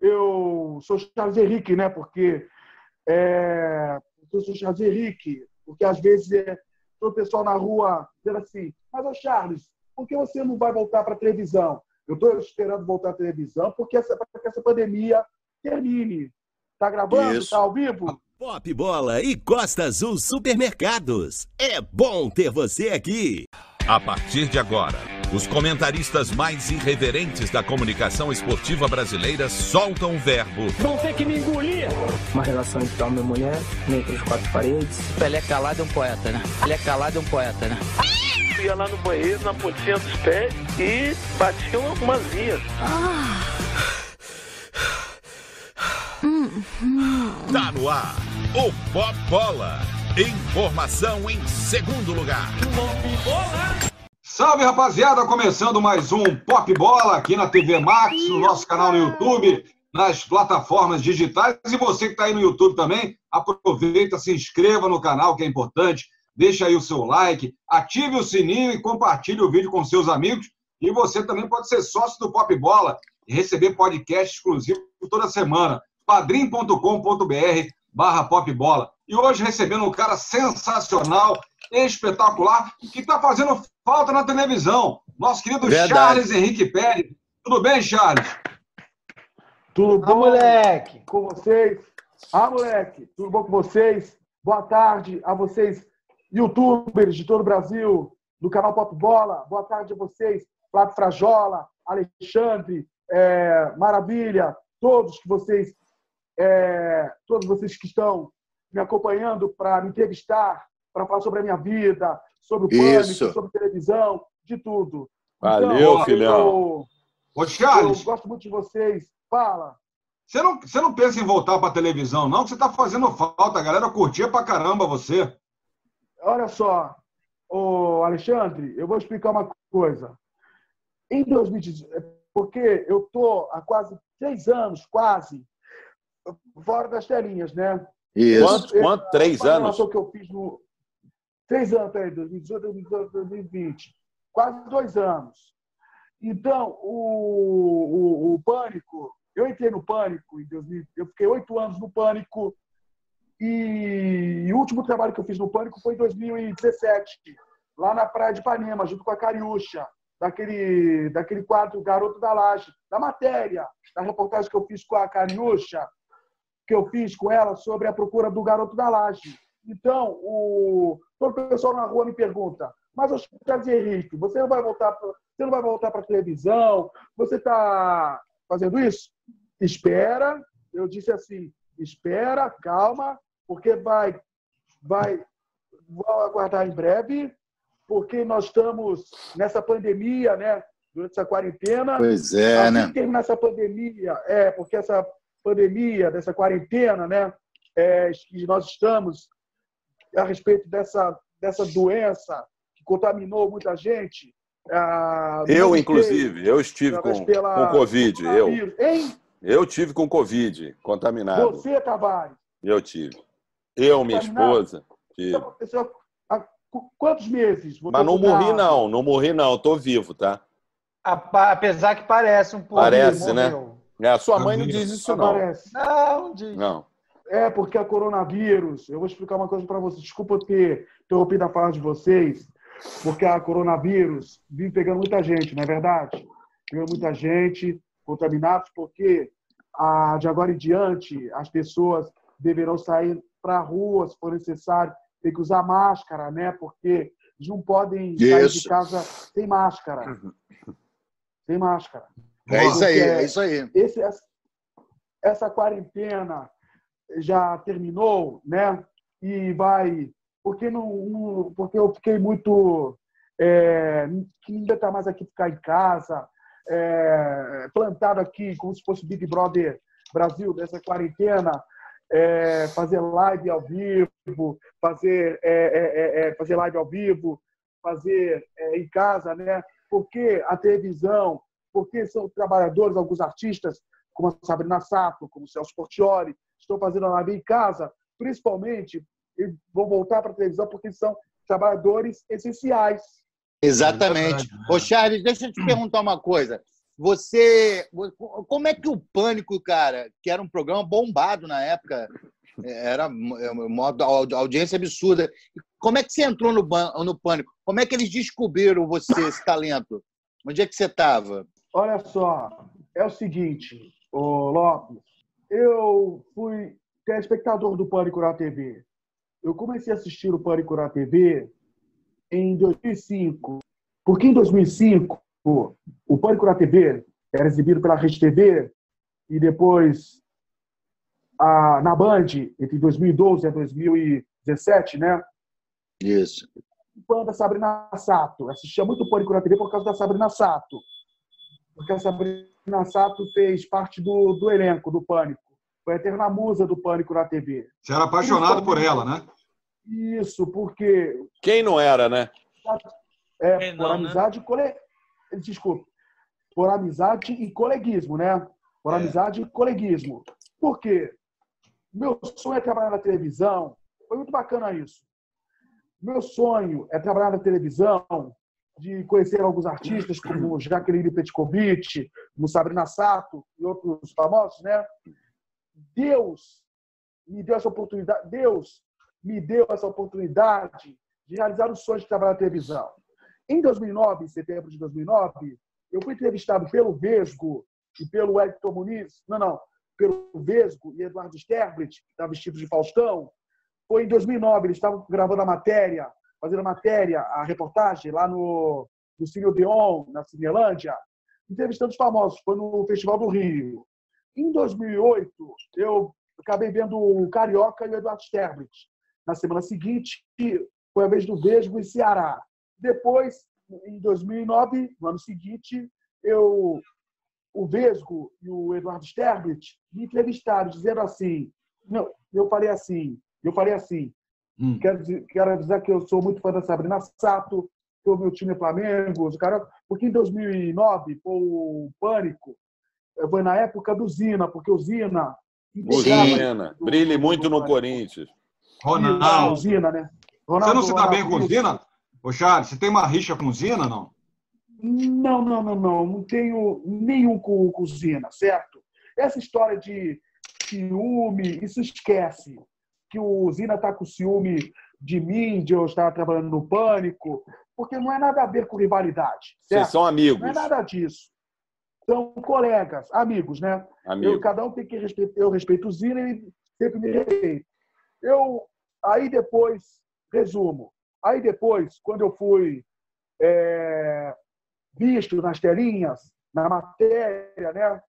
eu sou Charles Henrique, né? Porque é, eu sou Charles Henrique, porque às vezes é, todo o pessoal na rua dizendo assim, mas ô Charles, por que você não vai voltar para a televisão? Eu estou esperando voltar à televisão porque essa, para que essa pandemia termine. Tá gravando? Isso. Tá ao vivo? Pop Bola e Costa Azul Supermercados. É bom ter você aqui. A partir de agora, os comentaristas mais irreverentes da comunicação esportiva brasileira soltam o verbo. Vão ter que me engolir! Uma relação entre homem e mulher, entre as quatro paredes. Pelé calado é um poeta, né? Pelé calado é um poeta, né? Ia lá no banheiro, na pontinha dos pés e batia umas vias. Ah. Tá no ar, o Pop Bola. Informação em segundo lugar. Pop Bola. Salve rapaziada, começando mais um Pop Bola aqui na TV Max, no nosso canal no YouTube, nas plataformas digitais. E você que está aí no YouTube também, aproveita, se inscreva no canal, que é importante. Deixa aí o seu like, ative o sininho e compartilhe o vídeo com seus amigos. E você também pode ser sócio do Pop Bola e receber podcast exclusivo toda semana padrim.com.br barra popbola. E hoje recebendo um cara sensacional, espetacular, que está fazendo falta na televisão. Nosso querido Verdade. Charles Henrique Pérez. Tudo bem, Charles? Tudo bom, ah, moleque? Com vocês? Ah, moleque, tudo bom com vocês? Boa tarde a vocês, youtubers de todo o Brasil, do canal Pop Bola. Boa tarde a vocês, Flávio Frajola, Alexandre, é, Maravilha, todos que vocês é, todos vocês que estão me acompanhando para me entrevistar, para falar sobre a minha vida, sobre o pânico, sobre televisão, de tudo. Valeu, então, filhão. Eu, Ô, Charles. Eu gosto muito de vocês. Fala. Você não, você não pensa em voltar para a televisão, não? Que você está fazendo falta. A galera curtia pra caramba você. Olha só, ô Alexandre, eu vou explicar uma coisa. Em 2018, é porque eu tô há quase três anos, quase, fora das telinhas, né? Isso. Quanto? Quanto? Três anos? que eu fiz no... Três anos, peraí, 2018, 2018, 2020. Quase dois anos. Então, o, o, o Pânico, eu entrei no Pânico em 2000, eu fiquei oito anos no Pânico e, e o último trabalho que eu fiz no Pânico foi em 2017, lá na Praia de Ipanema, junto com a Cariúcha, daquele, daquele quadro Garoto da Laje, da matéria, da reportagem que eu fiz com a Cariúcha, que eu fiz com ela sobre a procura do garoto da laje. Então, o, todo o pessoal na rua me pergunta, mas o Charles Henrique, você não vai voltar pra, você não vai voltar para a televisão? Você está fazendo isso? Espera. Eu disse assim, espera, calma, porque vai, vai, vou aguardar em breve, porque nós estamos nessa pandemia, né? Durante essa quarentena. Pois é, assim né? terminar essa pandemia, é, porque essa pandemia, dessa quarentena, né, é, que nós estamos a respeito dessa, dessa doença que contaminou muita gente. Ah, eu, inclusive, eu estive com, pela, com Covid. Eu, hein? eu tive com Covid, contaminado. Você, Tavares? Eu tive. Eu, minha esposa. Tive. Então, quantos meses? Mas não morri, não. Não morri, não. Estou vivo, tá? Apesar que parece um pouco. Parece, né? É, a sua mãe não diz isso, não. Não, diz. Não. É, porque a coronavírus. Eu vou explicar uma coisa para vocês. Desculpa ter interrompido a fala de vocês, porque a coronavírus vive pegando muita gente, não é verdade? Pegando muita gente, contaminados, porque a, de agora em diante as pessoas deverão sair para a rua, se for necessário. Tem que usar máscara, né? Porque eles não podem sair isso. de casa sem máscara. Uhum. Sem máscara. É isso aí, é isso aí. Esse, essa quarentena já terminou, né? E vai. Porque, não, porque eu fiquei muito. É, que ainda está mais aqui ficar em casa, é, plantado aqui como se fosse Big Brother Brasil dessa quarentena, é, fazer live ao vivo, fazer, é, é, é, fazer live ao vivo, fazer em casa, né? Porque a televisão porque são trabalhadores, alguns artistas, como a Sabrina Sato, como o Celso Portioli, estão fazendo a live em casa, principalmente, e vão voltar para a televisão porque são trabalhadores essenciais. Exatamente. É Ô, Charles, deixa eu te perguntar uma coisa. você. Como é que o Pânico, cara, que era um programa bombado na época, era uma audiência absurda. Como é que você entrou no, no Pânico? Como é que eles descobriram você, esse talento? Onde é que você estava? Olha só, é o seguinte, ô Lopes, eu fui telespectador do Pânico na TV. Eu comecei a assistir o Pânico na TV em 2005, porque em 2005 o Pânico na TV era exibido pela Rede TV e depois a, na Band, entre 2012 e 2017, né? Isso. Fã da Sabrina Sato. assistia muito Pânico na TV por causa da Sabrina Sato. Porque a Sabrina Sato fez parte do, do elenco do Pânico. Foi a eterna musa do Pânico na TV. Você era apaixonado por ela, né? Isso, porque. Quem não era, né? É, por né? amizade né? e cole... Desculpa. Por amizade e coleguismo, né? Por é. amizade e coleguismo. Por quê? Meu sonho é trabalhar na televisão. Foi muito bacana isso. Meu sonho é trabalhar na televisão, de conhecer alguns artistas como Jaqueline Petkovic, como Sabrina Sato e outros famosos, né? Deus me deu essa oportunidade. Deus me deu essa oportunidade de realizar o sonho de trabalhar na televisão. Em 2009, em setembro de 2009, eu fui entrevistado pelo Vesgo e pelo Edson Muniz. Não, não pelo Vesgo e Eduardo Sterblit, que estava vestido de Faustão. Foi em 2009, eles estavam gravando a matéria, fazendo a matéria, a reportagem lá no, no Cine Odeon, na Cinelândia, entrevistando os famosos. Foi no Festival do Rio. Em 2008, eu acabei vendo o Carioca e o Eduardo Sterblit. Na semana seguinte, foi a vez do Vesgo e Ceará. Depois, em 2009, no ano seguinte, eu o Vesgo e o Eduardo Sterblit me entrevistaram, dizendo assim, não, eu falei assim, eu falei assim, hum. quero, dizer, quero avisar que eu sou muito fã da Sabrina Sato, que o meu time é Flamengo, cara, porque em 2009 foi o Pânico, eh, foi na época do Zina, porque o Zina... O Zina, brilhe muito no Corinthians. Ronaldo. Zina, né? Ronaldo, você não se dá bem com o Zina? Ô, Charles, você tem uma rixa com o Zina, não? Não, não, não, não. Não tenho nenhum com, com Zina, certo? Essa história de ciúme, isso esquece. Que o Zina está com ciúme de mim, de eu estar trabalhando no pânico, porque não é nada a ver com rivalidade. Certo? Vocês são amigos. Não é nada disso. São colegas, amigos, né? Amigo. Eu, cada um tem que respeitar. Eu respeito o Zina e sempre me respeita. Eu, aí depois, resumo. Aí depois, quando eu fui é, visto nas telinhas, na matéria, né?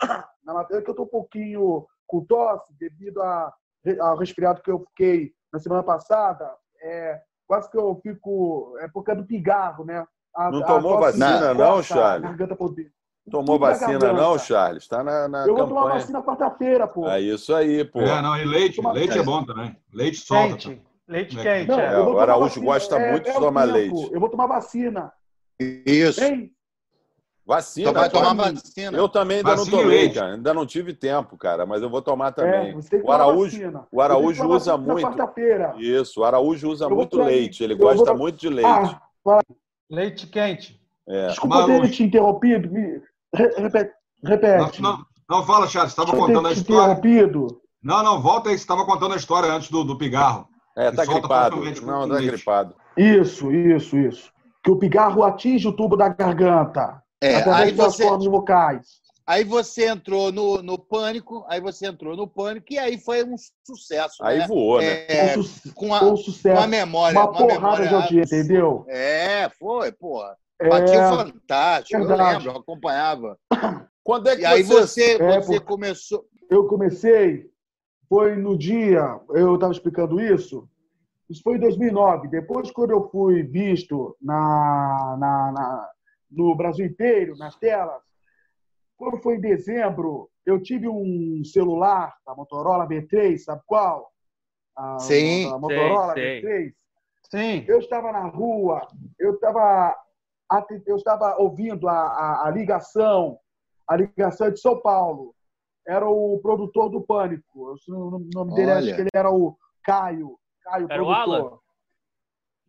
Na matéria que eu estou um pouquinho com tosse devido a, ao resfriado que eu fiquei na semana passada. É, quase que eu fico. É por causa do pigarro, né? A, não tomou vacina, não, Charles? Tomou vacina, não, Charles? Está na, na Eu vou tomar vacina quarta-feira, pô. É isso aí, pô. É, não, e leite. Leite é bom também. Leite solta. Quente. Leite quente. Não, é. O Araújo gosta é, muito é de tomar leite. Eu vou tomar vacina. Isso. Hein? Vacina. Vai tomar vacina. Eu também ainda vacina não tomei, cara. Ainda não tive tempo, cara, mas eu vou tomar também. É, o Araújo, o Araújo usa muito. Isso, o Araújo usa muito leite. Ele gosta vou... muito de leite. Ah, leite quente. É. Desculpa ter te interrompido. Me... Repete. repete. Não, não, não, fala, Charles. Você estava contando a história. Interrompido. Não, não, volta aí. Você estava contando a história antes do, do pigarro. É, tá gripado. Não, tá gripado. Isso, isso, isso. Que o pigarro atinge o tubo da garganta. É, através das você, cordas vocais. Aí você entrou no, no pânico, aí você entrou no pânico e aí foi um sucesso. Aí né? voou, né? É, um com, a, um sucesso. com a memória. Uma, uma porrada memória, de audiência, entendeu? É, foi, porra. É, Batia fantástico, verdade. eu lembro, eu acompanhava. Quando é que e aí você, é, você começou. Eu comecei, foi no dia, eu estava explicando isso, isso foi em 2009. Depois, quando eu fui visto na, na, na no Brasil inteiro, nas telas. Quando foi em dezembro, eu tive um celular, a Motorola B3, sabe qual? A, sim. A Motorola sim, B3. Sim. Eu estava na rua, eu estava, eu estava ouvindo a, a, a ligação, a ligação de São Paulo. Era o produtor do Pânico. O nome dele, Olha. acho que ele era o Caio. Caio, era produtor. o Alan?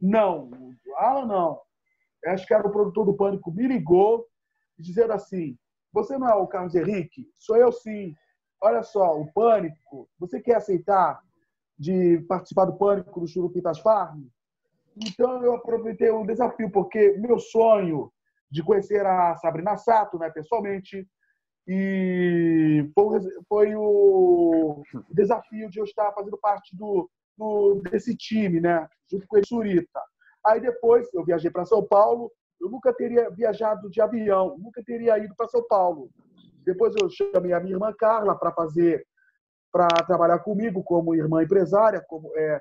Não, o Alan não acho que era o produtor do Pânico, me ligou dizendo assim: você não é o Carlos Henrique? Sou eu sim. Olha só, o Pânico, você quer aceitar de participar do Pânico do Churupitas Farm? Então eu aproveitei o desafio, porque meu sonho de conhecer a Sabrina Sato, né, pessoalmente, e foi, foi o desafio de eu estar fazendo parte do, do desse time, né, junto com o Surita. Aí depois eu viajei para São Paulo, eu nunca teria viajado de avião, nunca teria ido para São Paulo. Depois eu chamei a minha irmã Carla para fazer, para trabalhar comigo como irmã empresária, como é,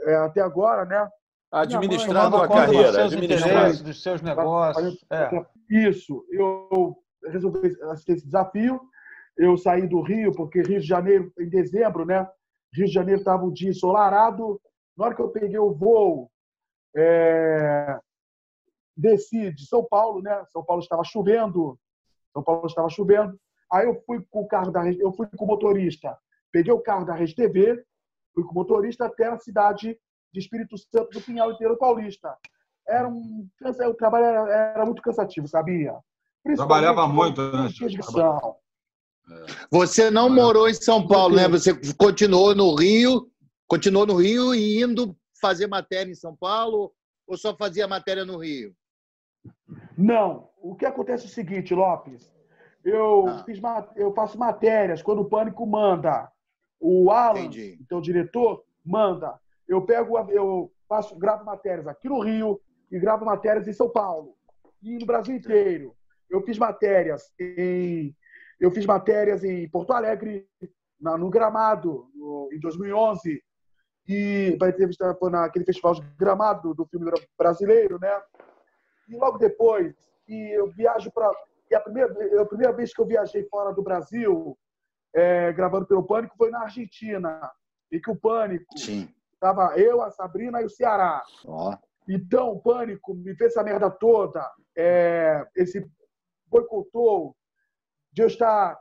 é até agora, né? Administrando a carreira, administrando dos seus negócios. É. Isso, eu resolvi assistir esse desafio. Eu saí do Rio, porque Rio de Janeiro, em dezembro, né? Rio de Janeiro estava um dia ensolarado. Na hora que eu peguei o voo, é... desci de São Paulo, né? São Paulo estava chovendo. São Paulo estava chovendo. Aí eu fui com o carro da eu fui com o motorista, peguei o carro da Rede TV, fui com o motorista até a cidade de Espírito Santo do Pinhal Inteiro Paulista. Era um, o trabalho era, era muito cansativo, sabia? Trabalhava muito, né? Você não morou em São Paulo, né? Você continuou no Rio, continuou no Rio e indo fazer matéria em São Paulo ou só fazia matéria no Rio? Não. O que acontece é o seguinte, Lopes. Eu, ah. fiz, eu faço matérias quando o Pânico manda. O Alan, Entendi. então o diretor, manda. Eu pego, eu faço, gravo matérias aqui no Rio e gravo matérias em São Paulo e no Brasil inteiro. Eu fiz matérias em, eu fiz matérias em Porto Alegre, na, no Gramado, no, em 2011 e vai entrevistar naquele festival de Gramado do filme brasileiro, né? E logo depois que eu viajo para e a primeira, a primeira vez que eu viajei fora do Brasil, é, gravando pelo Pânico, foi na Argentina. E que o Pânico Sim. Tava eu, a Sabrina e o Ceará. Oh. Então, o pânico me fez essa merda toda. É, esse boicotou de eu estar.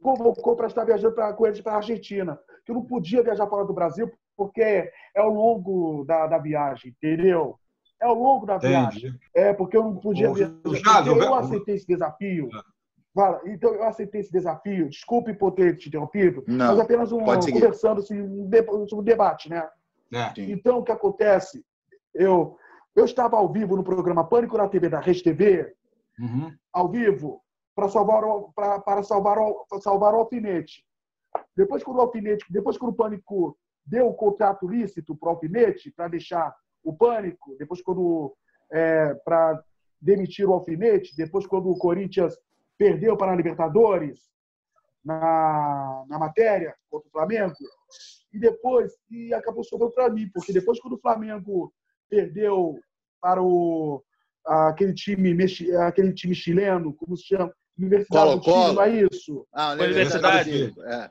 convocou para estar viajando pra, com eles para a Argentina. Que eu não podia viajar fora do Brasil porque é ao longo da, da viagem, entendeu? É ao longo da viagem. Entendi. É, porque eu não podia viajar. eu aceitei esse desafio. Fala, então eu aceitei esse desafio. Desculpe por ter te interrompido, não, mas apenas um conversando assim, um debate, né? É. Então, o que acontece? Eu, eu estava ao vivo no programa Pânico na TV da Rede TV, uhum. ao vivo, para salvar, pra, para salvar, para salvar o alfinete. Depois, quando o alfinete, depois, quando o Pânico deu o contrato lícito para o alfinete, para deixar o Pânico, depois, quando é, para demitir o alfinete, depois, quando o Corinthians perdeu para a Libertadores, na, na matéria contra o Flamengo, e depois e acabou sobrando para mim, porque depois quando o Flamengo perdeu para o aquele time aquele time chileno, como se chama, Universidade Colo, do Chile, não é isso? Ah, Universidade. Universidade. É.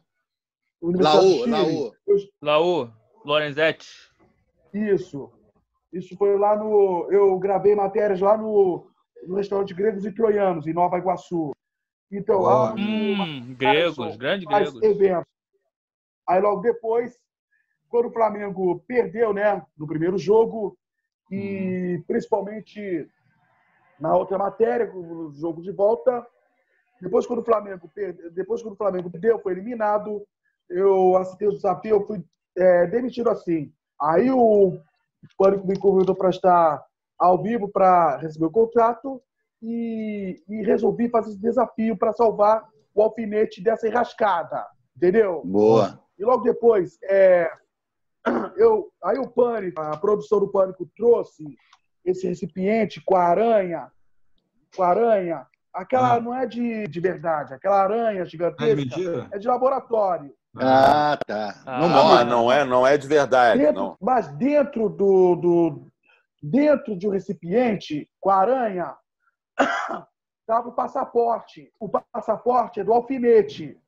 Universidade Laú, Laú. Laú, Lorenzetti. Isso. Isso foi lá no eu gravei matérias lá no, no restaurante Gregos e Troianos em Nova Iguaçu. Então, oh. hum, gregos, grandes gregos. Eventos. Aí logo depois, quando o Flamengo perdeu, né, no primeiro jogo e hum. principalmente na outra matéria, no jogo de volta, depois quando o Flamengo perdeu, depois quando o Flamengo perdeu, foi eliminado, eu assisti o desafio, eu fui é, demitido assim. Aí o Pânico me convidou para estar ao vivo para receber o contrato e, e resolvi fazer esse desafio para salvar o alfinete dessa enrascada. Entendeu? Boa. E logo depois, é, eu, aí o Pânico, a produção do Pânico trouxe esse recipiente com a aranha, com a aranha. Aquela ah. não é de, de verdade, aquela aranha gigantesca é, é de laboratório. Ah, tá. Ah, não, não, não, é, não é de verdade. Dentro, não. Mas dentro do, do dentro de um recipiente com a aranha estava o passaporte. O passaporte é do alfinete.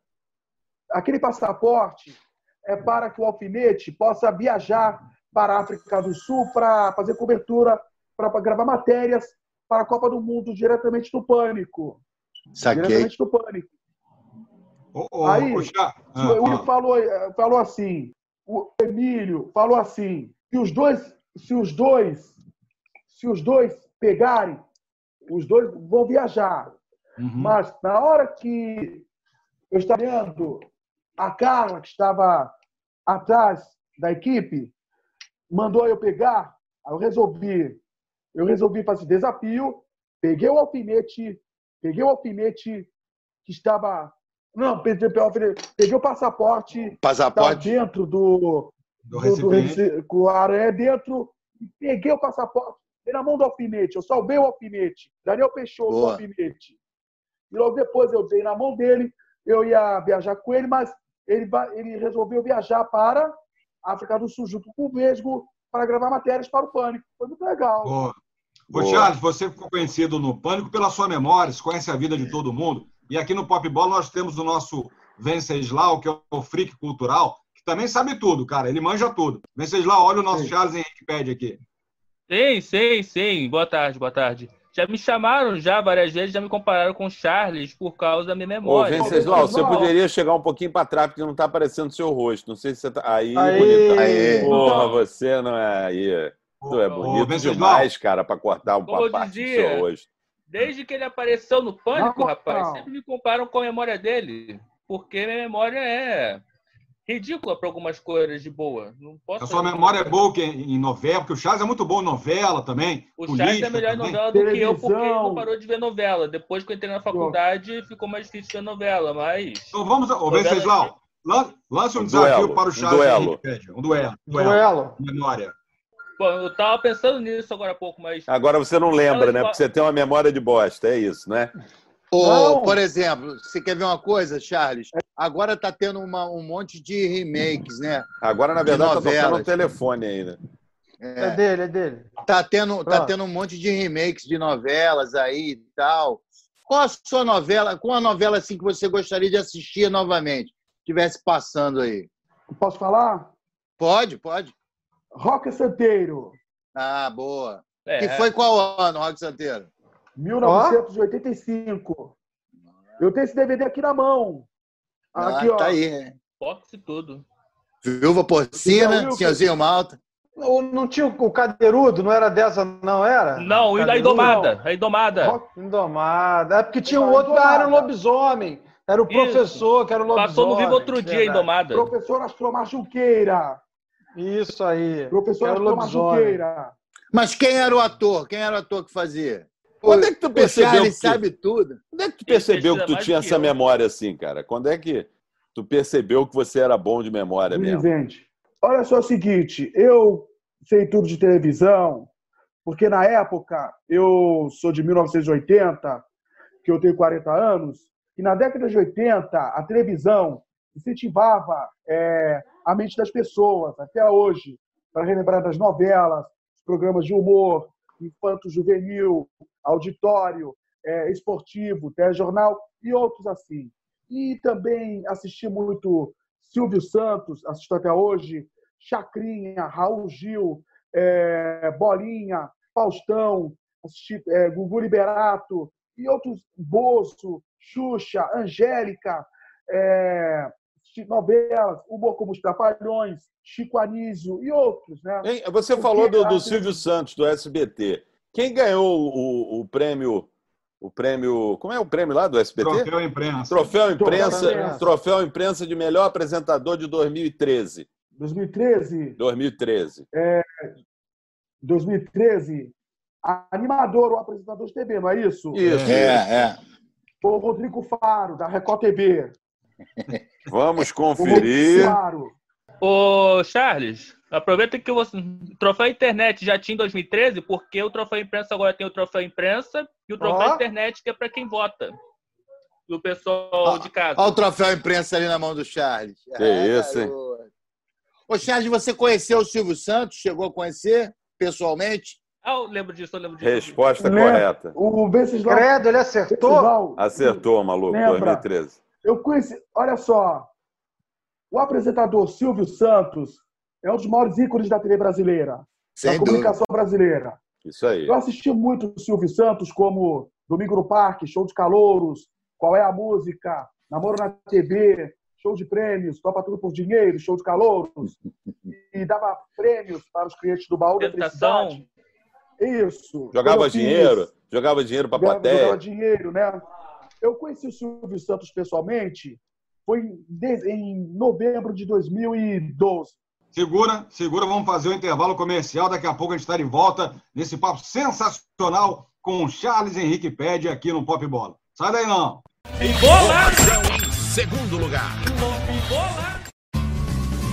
Aquele passaporte é para que o alfinete possa viajar para a África do Sul para fazer cobertura, para gravar matérias para a Copa do Mundo diretamente do Pânico. Saquei. Diretamente do Pânico. Oh, oh, Aí, oh, o Emílio ah, falou, falou assim, o Emílio falou assim, que os dois, se os dois, se os dois pegarem os dois vão viajar. Uhum. Mas na hora que eu estava vendo a Carla, que estava atrás da equipe, mandou eu pegar, eu resolvi, eu resolvi fazer desafio, peguei o alfinete, peguei o alfinete que estava não, peguei, o passaporte, passaporte dentro do do, do, do com a aranha dentro, peguei o passaporte, dei na mão do alfinete, eu salvei o alfinete, Daniel Peixoto o alfinete. E logo depois eu dei na mão dele, eu ia viajar com ele, mas ele, ele resolveu viajar para a África do Sul junto com o Vesgo para gravar matérias para o Pânico. Foi muito legal. Boa. Ô, Charles, você ficou conhecido no Pânico pela sua memória, você conhece a vida de todo mundo. E aqui no Pop Bola nós temos o nosso Venceslau, que é o freak cultural, que também sabe tudo, cara. Ele manja tudo. Venceslau, olha o nosso sim. Charles Henrique Pede aqui. Sim, sim, sim. Boa tarde, boa tarde. Já me chamaram já várias vezes, já me compararam com o Charles por causa da minha memória. Ô, Venceslau, você poderia chegar um pouquinho para trás, porque não está aparecendo seu rosto. Não sei se você tá. Aí, aí, aí. Porra, você não é aí. Tu é bonito Ô, demais, cara, para cortar um parte dizia, do seu rosto. Desde que ele apareceu no Pânico, não, rapaz, não. sempre me comparam com a memória dele. Porque minha memória é ridícula para algumas coisas de boa. Não posso a sua memória é boa que em novela, porque o Charles é muito bom em novela também. O Charles é melhor em novela do que eu, porque ele não parou de ver novela. Depois que eu entrei na faculdade, ficou mais difícil ver novela, mas. Então vamos, ô, Venceslau, lance um, um desafio duelo, para o Charles. Um duelo. Um duelo. Um duelo. duelo. Memória. Bom, eu tava pensando nisso agora há pouco, mas. Agora você não lembra, né? Porque você tem uma memória de bosta, é isso, né? Ou, por exemplo, você quer ver uma coisa, Charles? Agora tá tendo uma, um monte de remakes, né? Agora, na verdade, tá tocando o telefone ainda. É. é. dele, é dele. Tá tendo, tá tendo um monte de remakes de novelas aí e tal. Qual a sua novela, qual a novela assim que você gostaria de assistir novamente? Tivesse passando aí. Posso falar? Pode, pode. Rock Santeiro. Ah, boa. É. Que foi qual ano, Rock Santeiro? 1985. Eu tenho esse DVD aqui na mão. Aqui, ah, ó. Tá aí, né? Boxe tudo. Viúva Porcina, Senhorzinho Malta. Não tinha o Cadeirudo? Não era dessa, não era? Não, e da Indomada. A Indomada. Indomada. É porque tinha o outro que era o lobisomem. Era o professor, Isso. que era o lobisomem. Passou no vivo outro dia, Indomada. Professor Astromar Junqueira. Isso aí. Professor Astromar Junqueira. Mas quem era o ator? Quem era o ator que fazia? Quando é que tu percebeu? Ele sabe tudo. Quando é que tu percebeu que tu tinha essa eu. memória assim, cara? Quando é que tu percebeu que você era bom de memória mesmo? Olha só o seguinte, eu sei tudo de televisão, porque na época eu sou de 1980, que eu tenho 40 anos, e na década de 80 a televisão incentivava é, a mente das pessoas até hoje para relembrar das novelas, programas de humor, infanto-juvenil, auditório, é, esportivo, telejornal e outros assim. E também assisti muito Silvio Santos, assisto até hoje, Chacrinha, Raul Gil, é, Bolinha, Faustão, assisti é, Gugu Liberato e outros, Bozo, Xuxa, Angélica, é, novelas, Humor como os Trapalhões, Chico Anísio e outros. Né? Hein, você Porque falou do, do Silvio Santos, do SBT. Quem ganhou o, o prêmio o prêmio. Como é o prêmio lá do SBT? Troféu Imprensa. Troféu Imprensa, Troféu Imprensa de melhor apresentador de 2013. 2013? 2013. É, 2013. Animador ou apresentador de TV, não é isso? Isso. É, é. O Rodrigo Faro, da Record TV. Vamos conferir. Ô, Charles, aproveita que o troféu internet já tinha em 2013, porque o troféu imprensa agora tem o troféu imprensa e o troféu oh. internet que é para quem vota. E o pessoal de casa. Olha o troféu imprensa ali na mão do Charles. Que é, isso, hein? Ô, Charles, você conheceu o Silvio Santos? Chegou a conhecer pessoalmente? Ah, eu lembro disso, eu lembro disso. Resposta correta. O Venceslau... Credo, ele acertou? Acertou, maluco, Lembra? 2013. Eu conheci, olha só, o apresentador Silvio Santos é um dos maiores ícones da TV brasileira, Sem da comunicação brasileira. Isso aí. Eu assisti muito o Silvio Santos, como Domingo no Parque, Show de Calouros, Qual é a Música, Namoro na TV, Show de Prêmios, Topa Tudo por Dinheiro, Show de Calouros, e dava prêmios para os clientes do Baú da Felicidade. Isso. Jogava dinheiro, jogava dinheiro para a plateia. Jogava dinheiro, né? Eu conheci o Silvio Santos pessoalmente, foi em novembro de 2012. Segura, segura, vamos fazer o intervalo comercial. Daqui a pouco a gente está de volta nesse papo sensacional com o Charles Henrique Pede aqui no Pop Bola. Sai daí não. Informação em segundo lugar.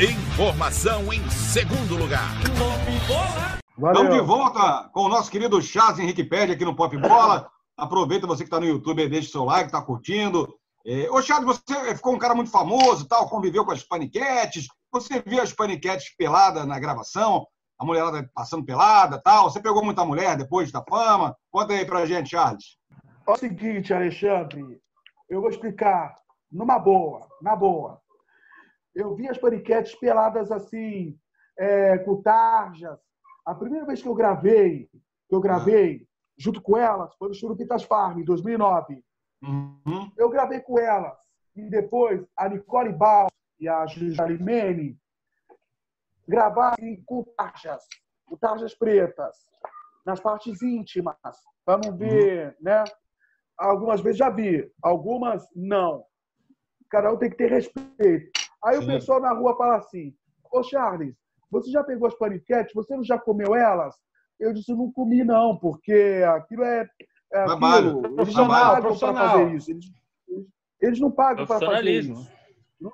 Informação em segundo lugar. Estamos de volta com o nosso querido Chaz Henrique Pede aqui no Pop Bola. Aproveita você que está no YouTube, deixa seu like, está curtindo. É... Ô, Chaz, você ficou um cara muito famoso, tal, conviveu com as paniquetes. Você viu as paniquetes pelada na gravação? A mulherada passando pelada, tal. Você pegou muita mulher depois da fama? Conta aí pra gente, Charles. É o seguinte, Alexandre, eu vou explicar numa boa, na boa. Eu vi as paniquetes peladas assim, é, com tarjas. A primeira vez que eu gravei, que eu gravei junto com elas, foi no Churupitas Farm, em 2009. Uhum. Eu gravei com elas. E depois a Nicole Bal e a Jalimene gravaram com tarjas, com tarjas pretas, nas partes íntimas, para não ver, uhum. né? Algumas vezes já vi, algumas não. Cada um tem que ter respeito. Aí Sim. o pessoal na rua fala assim: Ô Charles, você já pegou as paniquetes? Você não já comeu elas? Eu disse: não comi, não, porque aquilo é. é aquilo. Eles não pagam para fazer isso. Eles, eles não pagam para fazer isso. Não,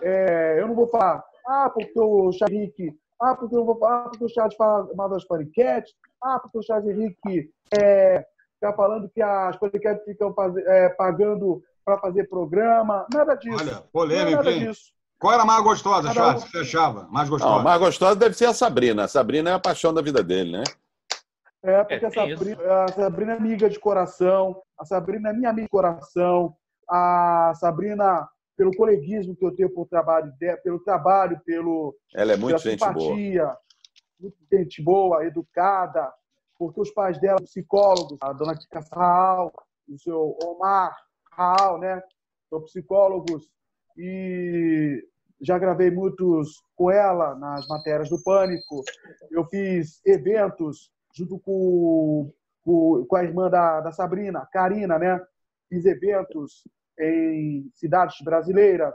é, eu não vou falar, ah, porque o Charles Henrique, ah, porque eu vou falar, ah, porque o Charles fala mal das paniquetes, ah, porque o Charles Henrique é, fica falando que as paniquetes ficam é, pagando para fazer programa, nada disso. Olha, polêmica, nada hein? Disso. Qual era a mais gostosa, Charles? Você achava? Mais gostosa? Não, a mais gostosa deve ser a Sabrina. A Sabrina é a paixão da vida dele, né? É, porque é, a, Sabrina, a Sabrina é amiga de coração, a Sabrina é minha amiga de coração, a Sabrina, pelo coleguismo que eu tenho pelo trabalho, pelo trabalho, pelo ela é muito gente simpatia, boa. muito gente boa, educada, porque os pais dela, psicólogos, a dona Tica Raal, o seu Omar, Raal, né? São psicólogos e já gravei muitos com ela nas matérias do Pânico. Eu fiz eventos junto com, com, com a irmã da, da Sabrina, Karina, né? Fiz eventos em cidades brasileiras.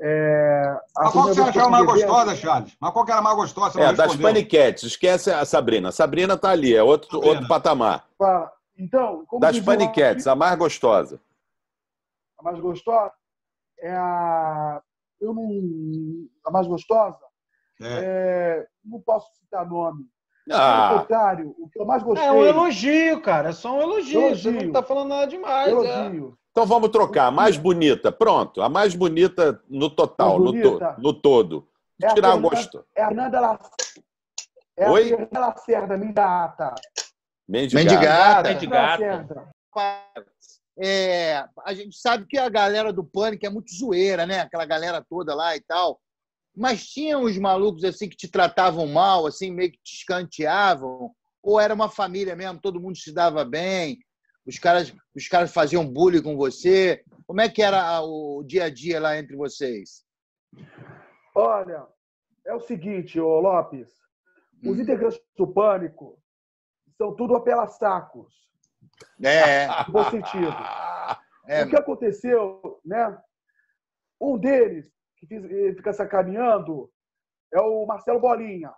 É, Mas qual que você achava mais gostosa, Charles? Mas qual que era mais gostosa? É, das paniquetes. Esquece a Sabrina. A Sabrina tá ali, é outro, outro patamar. Então, das paniquetes, a mais gostosa mais gostosa é a. Eu não. A mais gostosa. É. É... não posso citar nome. Ah. Contrário, o que eu mais gostei. É um elogio, cara. É só um elogio. elogio. Você não está falando nada demais. É. Elogio. É. Então vamos trocar. A mais bonita. Pronto. A mais bonita no total, no, to, no todo. É Tirar o gosto. É a Nanda Lacerda. É Oi? a Fernanda Lacerda, Mendigata. Mendigata. Mendigata. Mendigata é, a gente sabe que a galera do Pânico é muito zoeira, né? Aquela galera toda lá e tal. Mas tinha uns malucos assim que te tratavam mal, assim, meio que te escanteavam? Ou era uma família mesmo, todo mundo se dava bem? Os caras, os caras faziam bullying com você? Como é que era o dia a dia lá entre vocês? Olha, é o seguinte, ô Lopes. Os hum. integrantes do Pânico são tudo apelas sacos. É. No bom sentido. É. O que aconteceu, né? Um deles, que fica sacaneando, é o Marcelo Bolinha.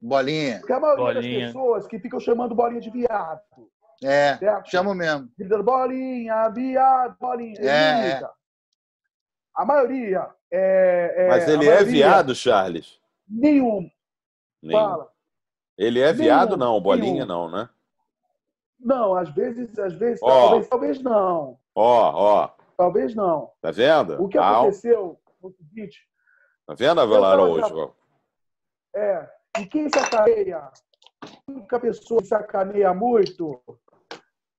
Bolinha. Porque a maioria Bolinha. das pessoas que ficam chamando Bolinha de viado. É, certo? chamo mesmo. Gritando Bolinha, viado, Bolinha. É, é. A maioria é, é Mas ele é viado, Charles? Nenhum. nenhum. Fala. Ele é viado, nenhum, não. Bolinha, nenhum. não, né? Não, às vezes, às vezes, oh. talvez, talvez não. Ó, ó. Talvez não. Tá vendo? O que aconteceu foi o seguinte. Tá vendo, Avelar, hoje? É. E quem sacaneia, a única pessoa que sacaneia muito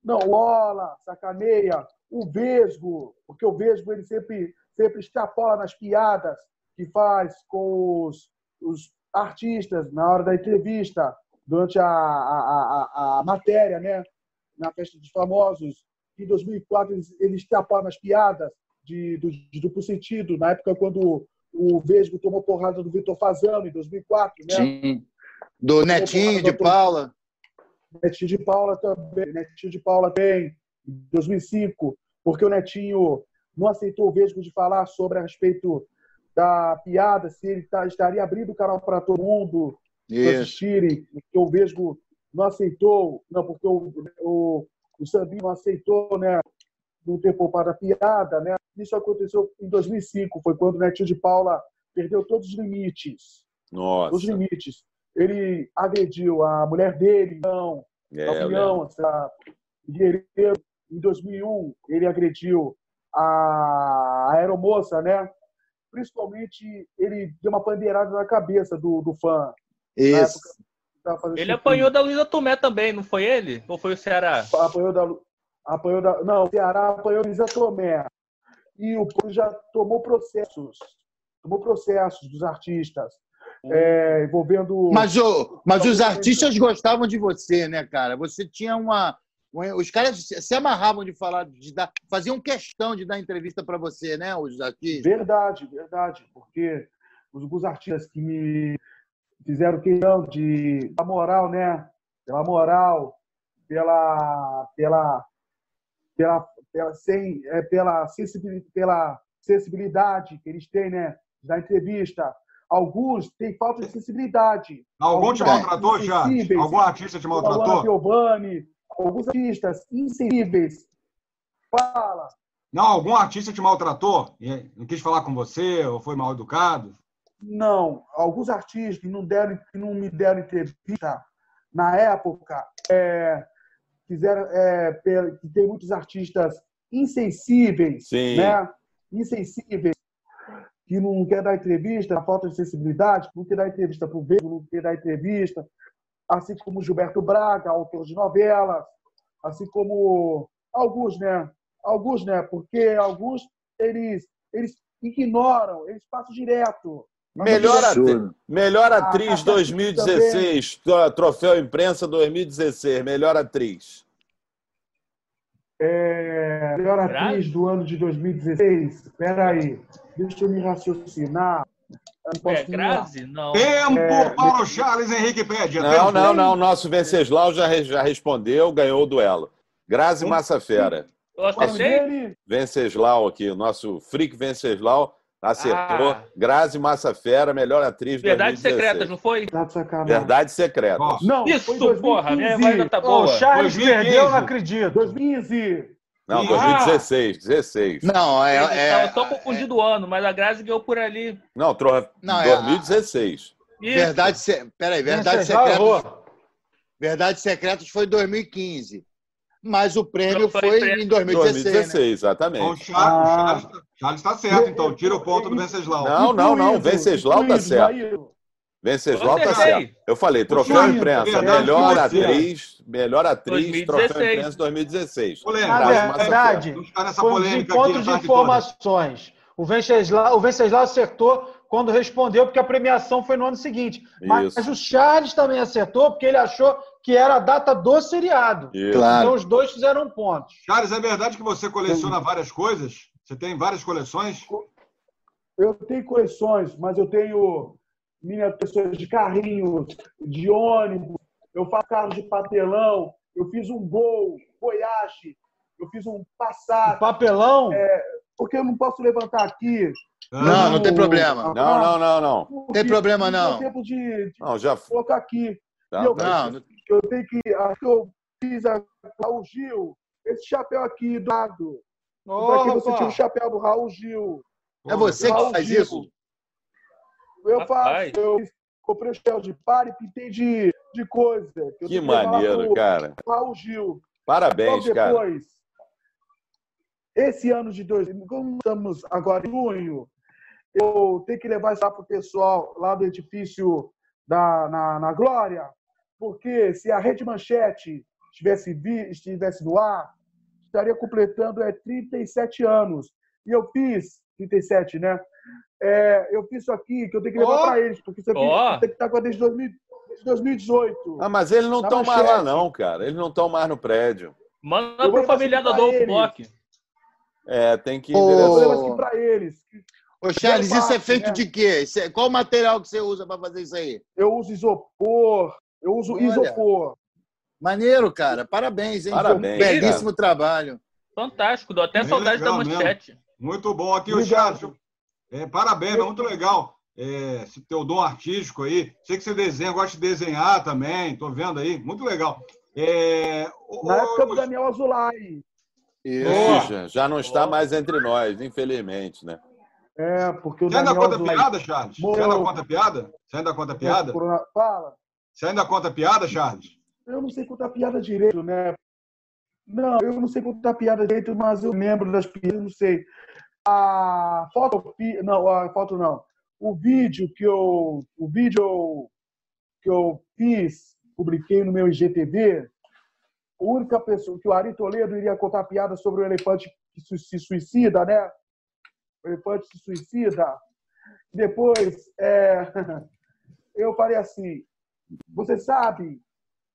Não, o Ola sacaneia, o Vesgo, porque o Vesgo ele sempre, sempre extrapola nas piadas que faz com os, os artistas na hora da entrevista, durante a, a, a, a matéria, né? Na festa dos famosos. Em 2004, ele, ele extrapola nas piadas de, do, de duplo sentido, na época quando o Vesgo tomou porrada do Vitor Fazano, em 2004. Né? Sim. Do Netinho de Paula. Netinho de Paula também. Netinho de Paula tem, em 2005, porque o Netinho não aceitou o Vesgo de falar sobre a respeito da piada, se ele tá, estaria abrindo o canal para todo mundo assistirem, porque o Vesgo não aceitou, não, porque o, o, o Sambinho não aceitou, né, não ter poupado a piada, né? Isso aconteceu em 2005, foi quando o Netinho de Paula perdeu todos os limites. Nossa. Os limites. Ele agrediu a mulher dele, não, é, a opinião, essa guerreiro. Em 2001, ele agrediu a aeromoça, né? Principalmente, ele deu uma pandeirada na cabeça do, do fã. Isso. Ele apanhou da Luísa Tomé também, não foi ele? Ou foi o Ceará? Apanhou da, apanhou da, não, o Ceará apanhou a Luísa Tomé. E o já tomou processos. Tomou processos dos artistas. É, envolvendo. Mas, o, mas os artistas gostavam de você, né, cara? Você tinha uma. Os caras se amarravam de falar, de dar, faziam questão de dar entrevista para você, né? Os artistas. Verdade, verdade. Porque os, os artistas que me fizeram questão de da moral, né? Pela moral, pela pela pela pela sem é, pela sensibilidade, pela sensibilidade que eles têm, né? Da entrevista. Alguns têm falta de sensibilidade. Algum te maltratou, já? Algum artista te maltratou? Giovanni, alguns artistas insensíveis. Fala. Não, algum artista te maltratou? Não quis falar com você ou foi mal educado? Não, alguns artistas que não, deram, que não me deram entrevista na época, é, fizeram, é, que tem muitos artistas insensíveis, Sim. né? Insensíveis, que não quer dar entrevista, a falta de sensibilidade, não quer dar entrevista para o Veio, não quer dar entrevista, assim como Gilberto Braga, autor de novelas, assim como alguns, né? Alguns, né? Porque alguns eles, eles ignoram, eles passam direto. Melhor, atri... Melhor atriz 2016, troféu imprensa 2016, melhor atriz. É, melhor atriz do ano de 2016. Espera aí, deixa eu me raciocinar. É, Grazi? Não. Tempo é, para o Charles Henrique Pédia. Não, não, não. Nosso Venceslau já, já respondeu, ganhou o duelo. Grazi Massafera. Venceslau aqui, o nosso freak Venceslau Acertou. Ah. Grazi Massafera, melhor atriz Verdades Secretas, não foi? Verdades Secretas. Não, Isso, porra, minha voz tá boa. O Charles 2015. perdeu, não acredito. 2015. Não, 2016, 16. Não, é. é eu tô confundido o ano, mas a Grazi ganhou por ali. Não, tro... não 2016. É... Verdade, se... peraí, Verdades Secretas. Verdades Secretas foi 2015 mas o prêmio foi, foi em 2016. 2016, né? exatamente. Então, o Charles, ah. Charles está certo, então tira o ponto do Venceslau. Não, não, não. Venceslau está certo. Venceslau está certo. Eu falei, troféu imprensa, melhor atriz, melhor atriz, troféu imprensa 2016. Na verdade, foi um encontro de informações. O Venceslau, o Venceslau acertou quando respondeu, porque a premiação foi no ano seguinte. Mas, mas, o Charles também acertou, porque ele achou que era a data do seriado. Claro. Então os dois fizeram pontos. Charles, é verdade que você coleciona várias coisas? Você tem várias coleções? Eu tenho coleções, mas eu tenho miniaturas de carrinhos, de ônibus, eu faço carros de papelão, eu fiz um gol, Voyage, eu fiz um passado. papelão? É, porque eu não posso levantar aqui. Não, não tem problema. Não, não, não, não. Não tem problema, não. tempo de, de não, já... colocar aqui. Tá, eu, não, eu tenho que. Acho que eu fiz a Raul Gil. Esse chapéu aqui do lado. Oh, aqui você tira o chapéu do Raul Gil. É você que faz Gil. isso? Eu faço. Eu comprei o chapéu de par e pintei de, de coisa. Que, que maneiro, cara. Raul Gil. Parabéns, então, depois, cara. Esse ano de 2000, como estamos agora em junho, eu tenho que levar isso lá para o pessoal lá do edifício da, na, na Glória, porque se a Rede Manchete estivesse, estivesse no ar, estaria completando é, 37 anos. E eu fiz 37, né? É, eu fiz isso aqui, que eu tenho que levar oh! para eles, porque isso aqui oh! tem que estar com a desde 2018. Ah, mas eles não estão mais lá, não, cara. Eles não estão mais no prédio. Manda pro familiar da Adolfo Bloch. É, tem que endereçar. para eles. Ô, Charles, isso é feito né? de quê? É, qual o material que você usa para fazer isso aí? Eu uso isopor. Eu uso Olha. isopor. Maneiro, cara. Parabéns, hein? Parabéns. Belíssimo trabalho. Fantástico. Dou até saudade da manchete. Mesmo. Muito bom aqui o chat. É, parabéns, é muito legal. É, esse teu dom artístico aí. Sei que você desenha, gosta de desenhar também. Tô vendo aí. Muito legal. É, Na época do Daniel Azulay. Isso, já não está mais entre nós, infelizmente, né? É, porque o Você ainda conta Azulay piada, Charles? Morreu. Você ainda conta piada? Você ainda conta piada? Fala. Você ainda conta piada, Charles? Eu não sei contar piada direito, né? Não, eu não sei contar piada direito, mas eu lembro das piadas, não sei. A foto, não, a foto não. O vídeo que eu, o vídeo que eu fiz, publiquei no meu IGTV, a única pessoa que o Ari Toledo iria contar piada sobre o elefante que se suicida, né? O elefante se suicida. Depois, é... eu falei assim: você sabe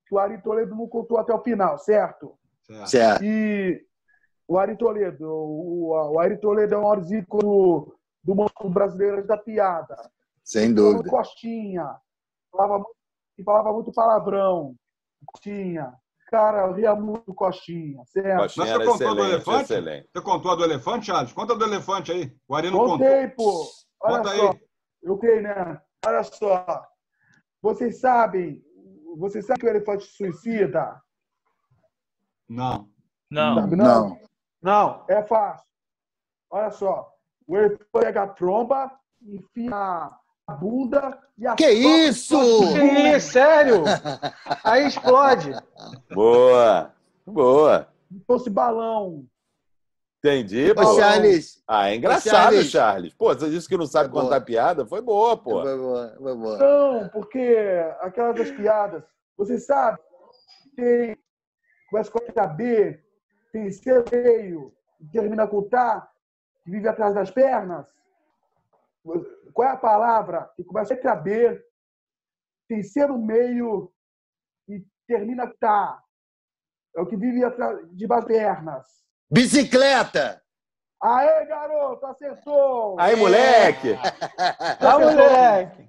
que o Ari Toledo não contou até o final, certo? Certo. E o Ari Toledo, o, o Ari Toledo é o maior ícone do, do mundo brasileiro da piada. Sem dúvida. Costinha. Falava, falava muito palavrão. Costinha. Cara, eu ria muito Costinha. Certo? Costinha Mas você contou excelente, do elefante? Excelente. Você contou a do elefante, Charles? Conta do elefante aí. O Ari não Contei, contou. pô. Olha Conta só. aí. Eu creio, né? Olha só. Vocês sabem, vocês sabem que o elefante suicida? Não. Não. Não. Não, é fácil. Olha só. O elefante pega a tromba, enfia a bunda e a Que isso? Que isso? Sério? Aí explode. Boa. Boa. Fosse balão. Entendi, pô. Ô, Charles. Ah, é engraçado, Charles. Charles. Pô, você disse que não sabe foi contar boa. piada? Foi boa, pô. Foi boa, foi boa. Não, porque aquelas das piadas, você sabe, tem, começa com a B, tem C meio, termina com Tá, que vive atrás das pernas. Qual é a palavra que começa com a B, tem C no meio e termina com Tá? É o que vive atrás, das pernas. Bicicleta! Aê, garoto, acertou! Aí, moleque! Tá, moleque!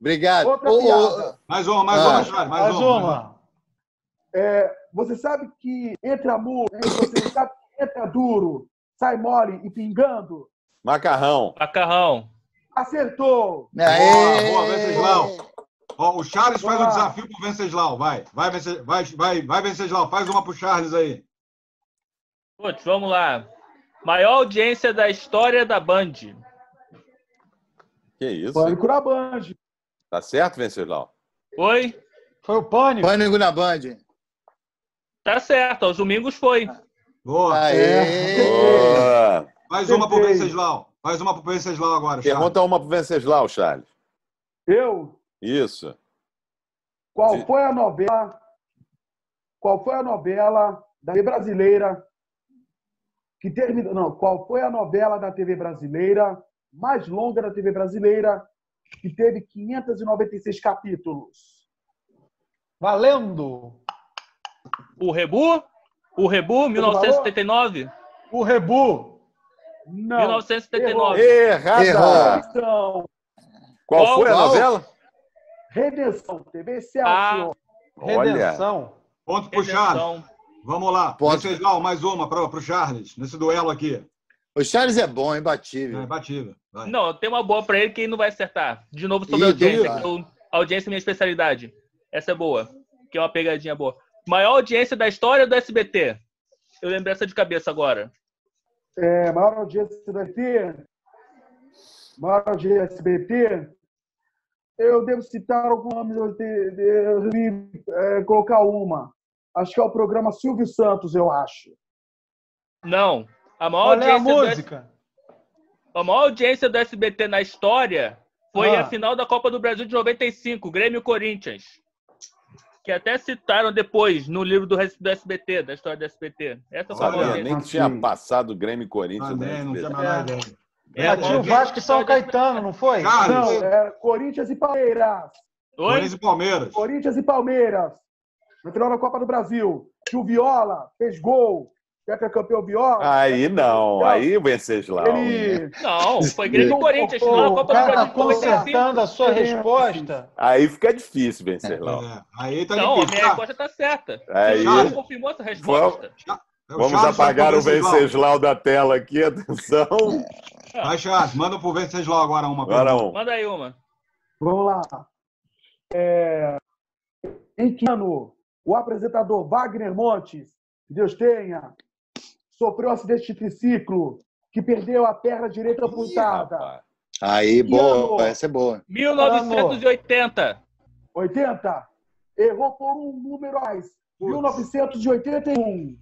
Obrigado. Outra ô, piada. Mais uma, mais ah, uma, mais, mais uma. uma. É, você sabe que entra muro, você sabe que entra duro, sai mole e pingando? Macarrão. Macarrão. Acertou! Aê! Boa, boa, Venceslau. Ó, o Charles faz o desafio pro Venceslau. Vai, vai, vai, vai, vai, Venceslau. Faz uma pro Charles aí. Putz, vamos lá. Maior audiência da história da Band. Que isso? Pânico na Band. Tá certo, Venceslau? Foi? Foi o Pânico. Pânico na Band. Tá certo, aos domingos foi. Boa. Aê. Boa. Mais uma pro Venceslau. Mais uma pro Venceslau agora, Pergunta uma pro Venceslau, Charles. Eu? Isso. Qual foi a novela? Qual foi a novela da brasileira que terminou. Não, qual foi a novela da TV brasileira mais longa da TV brasileira que teve 596 capítulos? Valendo! O Rebu? O Rebu, 1979? O Rebu. Não. 1979. Errada. Qual, qual foi a novela? Redenção, TV Celso. Ah, Redenção. Ponto pro Charles. Vamos lá. Pode. Venceslau, mais uma para o Charles, nesse duelo aqui. O Charles é bom, é imbatível. É imbatível. Vai. Não, tem uma boa para ele que ele não vai acertar. De novo sobre a audiência. Eu, audiência é minha especialidade. Essa é boa. Que é uma pegadinha boa. Maior audiência da história do SBT. Eu lembro essa de cabeça agora. É, maior audiência do SBT. Maior audiência do SBT. Eu devo citar alguns nomes, eu devo é, colocar uma. Acho que é o programa Silvio Santos, eu acho. Não. A maior Qual audiência é a música? Do... A maior audiência do SBT na história foi ah. a final da Copa do Brasil de 95, Grêmio Corinthians. que até citaram depois no livro do, do SBT, da história do SBT. Essa foi Olha, nem que tinha passado o Grêmio e Corinthians. Ah, né, não tinha mais nada. É, é, tinha o Vasco e São Caetano, não foi? Não, é Corinthians e Palmeiras. Oi? Corinthians e Palmeiras. Corinthians e Palmeiras. No final da Copa do Brasil. Que o Viola fez gol. campeão Viola. Aí não, aí o Venceslau. Ele... Não, foi Grêmio e Corinthians. Final da Copa do Brasil. Consertando a sua resposta. Aí fica difícil, Venceslau. É, aí tá não, difícil. a minha resposta tá certa. Aí... Já confirmou essa resposta. Vamos, Vamos apagar o Venceslau da tela aqui, atenção. Vai, Charles, manda pro Venceslau agora uma. Agora um. Manda aí uma. Vamos lá. É... Em que ano o apresentador Wagner Montes, Deus tenha, sofreu um acidente de triciclo que perdeu a perna direita amputada? Aí, boa, ano? essa é boa. 1980. 80? Errou por um número mais. 1981.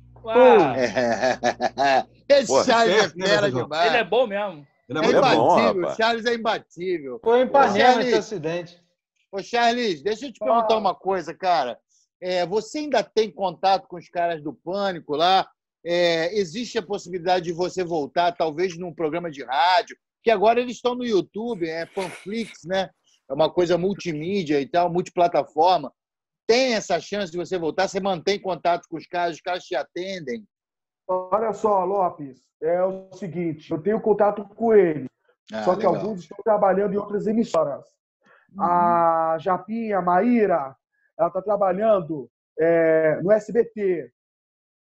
Esse Pô, Charles é fera demais. Ele é bom mesmo. Ele é, é imbatível. Bom, Charles é imbatível. Foi em Panema esse acidente. Ô, Charles, deixa eu te perguntar ah. uma coisa, cara. É, você ainda tem contato com os caras do Pânico lá? É, existe a possibilidade de você voltar, talvez, num programa de rádio? Que agora eles estão no YouTube, é Panflix, né? É uma coisa multimídia e tal, multiplataforma. Tem essa chance de você voltar? Você mantém contato com os caras? Os caras te atendem? Olha só, Lopes, é o seguinte, eu tenho contato com ele, ah, só que legal. alguns estão trabalhando em outras emissoras. A Japinha, a Maíra, ela está trabalhando é, no SBT,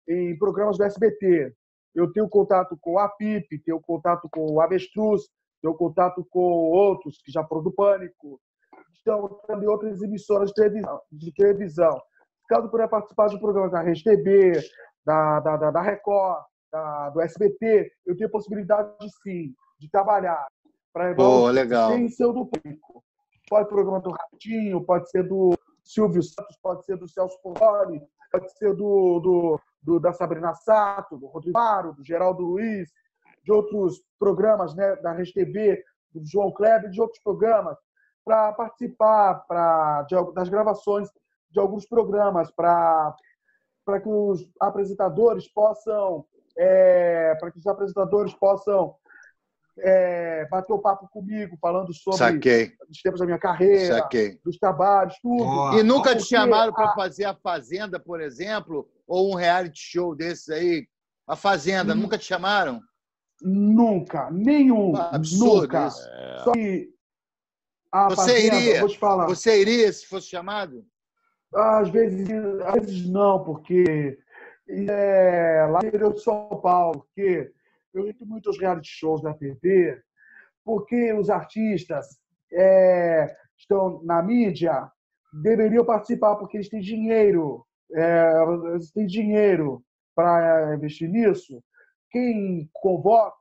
em programas do SBT. Eu tenho contato com a PIP, tenho contato com o Avestruz, tenho contato com outros que já foram do Pânico, estão também outras emissoras de televisão. De televisão. Caso puder participar de um programa da Rede TV, da, da, da, da Record, da, do SBT, eu tenho possibilidade, sim, de trabalhar para oh, legal. sem ser do público. Pode ser programa do Ratinho, pode ser do Silvio Santos, pode ser do Celso Porroli, pode ser do, do, do, da Sabrina Sato, do Rodrigo Maro, do Geraldo Luiz, de outros programas né, da Rede TV, do João Kleber, de outros programas, para participar pra, de, das gravações de alguns programas, para que os apresentadores possam é, para que os apresentadores possam é, bater o papo comigo, falando sobre Saquei. os tempos da minha carreira, Saquei. dos trabalhos, tudo. Oh. E nunca te chamaram para a... fazer a Fazenda, por exemplo, ou um reality show desses aí? A Fazenda, nunca te chamaram? Nunca, nenhum. Ah, absurdo nunca. Isso. É. Só que a você Fazenda, iria? Vou te falar. Você iria se fosse chamado? Às vezes, às vezes não, porque é, lá no interior de São Paulo, porque eu entro muitos reality shows da TV, porque os artistas é, estão na mídia, deveriam participar, porque eles têm dinheiro, é, eles têm dinheiro para investir nisso. Quem convoca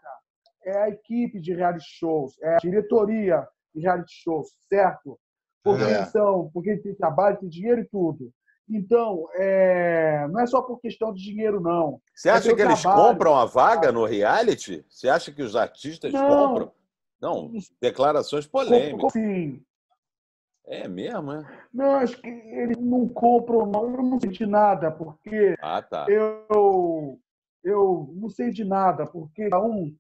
é a equipe de reality shows, é a diretoria de reality shows, certo? Porque, é. são, porque tem trabalho, tem dinheiro e tudo. Então, é... não é só por questão de dinheiro, não. Você acha é que eles trabalho. compram a vaga no reality? Você acha que os artistas não. compram? Não, declarações polêmicas. Sim. É mesmo, é? Não, acho que eles não compram, não. Eu não sei de nada, porque ah, tá. eu, eu não sei de nada, porque um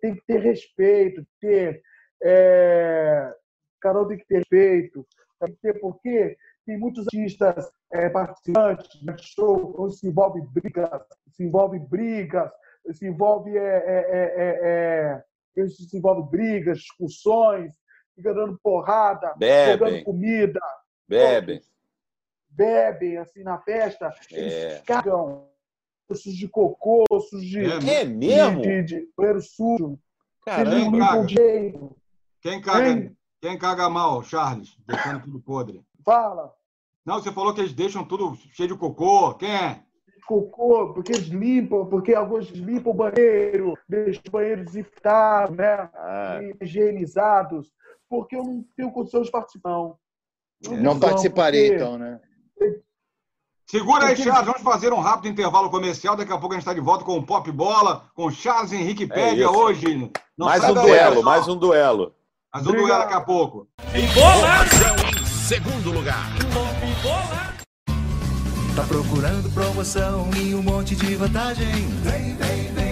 tem que ter respeito, ter. É... Carol tem que ter respeito, tem que ter, porque tem muitos artistas é, participantes de né, show onde se envolve brigas, se envolve brigas, se envolve é, é, é, se envolve brigas, discussões, fica dando porrada, jogando comida, bebem, bebem assim na festa, eles cagam. Sujos de cocô, sujos de, é mesmo? de, de, de banheiro sujo. Caramba, quem caga, quem caga mal, Charles, deixando tudo podre. Fala. Não, você falou que eles deixam tudo cheio de cocô. Quem é? Cocô, porque eles limpam, porque alguns limpam o banheiro, deixam o banheiro desinfetado, né? Ah. higienizados, porque eu não tenho condição de participar. Não, não participarei, porque... então, né? Segura aí, Charles. Vamos fazer um rápido intervalo comercial. Daqui a pouco a gente está de volta com o Pop Bola, com Charles Henrique Pega é hoje. Não mais um duelo, mais um duelo. Mais um Obrigado. duelo daqui a pouco. E bola! Segundo lugar. Tá procurando promoção e um monte de vantagem? Vem, vem, vem,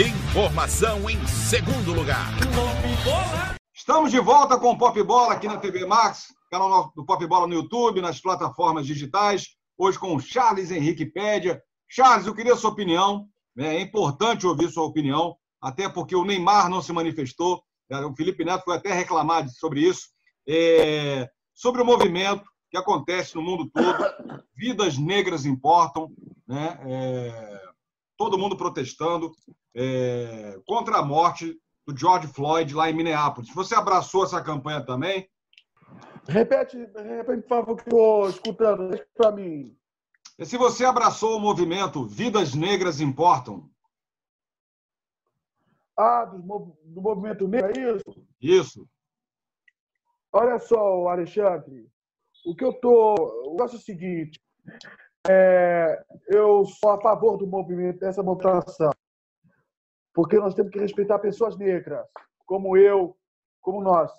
Informação em segundo lugar. Estamos de volta com o Pop Bola aqui na TV Max, canal do Pop Bola no YouTube, nas plataformas digitais. Hoje com o Charles Henrique Pédia. Charles, eu queria sua opinião. Né? É importante ouvir sua opinião, até porque o Neymar não se manifestou. Né? O Felipe Neto foi até reclamar sobre isso. É... Sobre o movimento que acontece no mundo todo. Vidas negras importam. Né? É todo mundo protestando é, contra a morte do George Floyd lá em Minneapolis. Você abraçou essa campanha também? Repete, repete por favor, que estou escutando para mim. E se você abraçou o movimento Vidas Negras Importam? Ah, do, do movimento negro, é isso? Isso. Olha só, Alexandre, o que eu tô, eu acho o seguinte, é, eu sou a favor do movimento, dessa movimentação, porque nós temos que respeitar pessoas negras, como eu, como nós.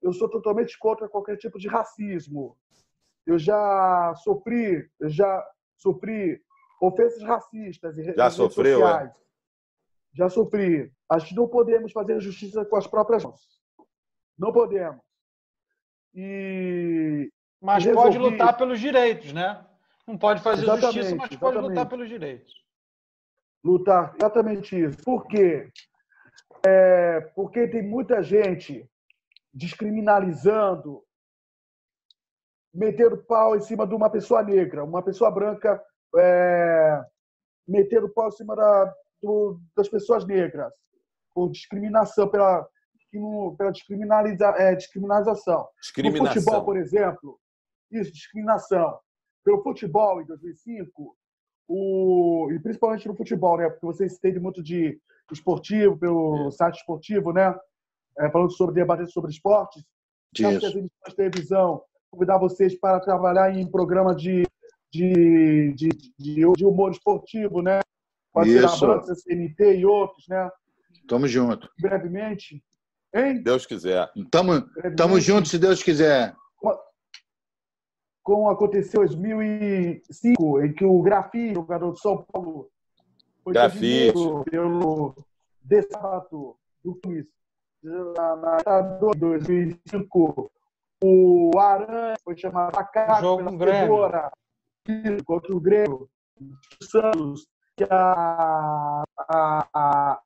Eu sou totalmente contra qualquer tipo de racismo. Eu já sofri, eu já sofri ofensas racistas e já sofreu, é? Já sofri. Acho que não podemos fazer justiça com as próprias mãos. Não podemos. E mas resolvi... pode lutar pelos direitos, né? Não pode fazer exatamente, justiça, mas pode lutar pelos direitos. Lutar, exatamente isso. Por quê? É, porque tem muita gente descriminalizando, metendo pau em cima de uma pessoa negra, uma pessoa branca é, metendo pau em cima da, do, das pessoas negras, com discriminação pela, pela descriminaliza, é, descriminalização. discriminação. No futebol, por exemplo, isso, discriminação pelo futebol em 2005, o, e principalmente no futebol, né? Porque vocês entendem muito de esportivo, pelo site esportivo, né? É, falando sobre debater sobre esportes. Acho que as emissoras de televisão convidar vocês para trabalhar em programa de, de, de, de, de humor esportivo, né? Pode ser a Banca, CNT e outros, né? Tamo junto. Brevemente. Hein? Deus quiser. Tamo, tamo junto, se Deus quiser como aconteceu em 2005, em que o Grafite, jogador de São Paulo, foi Grafite. pelo Dessato do Cruz. Na 2005, o Aranha foi chamado Macaco Jogo pela Fedora contra o Grêmio. O Santos, que a, a, a,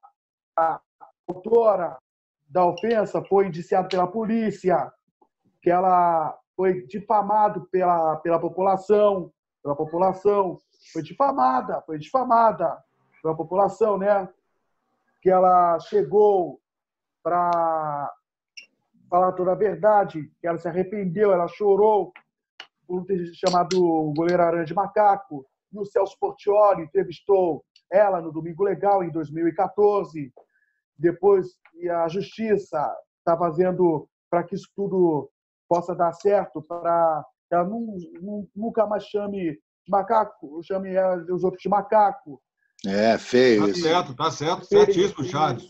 a autora da ofensa foi indiciada pela polícia, que ela foi difamado pela, pela população, pela população, foi difamada, foi difamada pela população, né? Que ela chegou para falar toda a verdade, que ela se arrependeu, ela chorou por ter chamado o goleiro Aranha de macaco. E o Celso Portioli entrevistou ela no Domingo Legal em 2014. Depois, a Justiça está fazendo para que isso tudo possa dar certo para ela nunca mais chame de macaco, chame ela, os outros de macaco. É, feio tá isso. certo, tá certo, feio, certíssimo. Charles.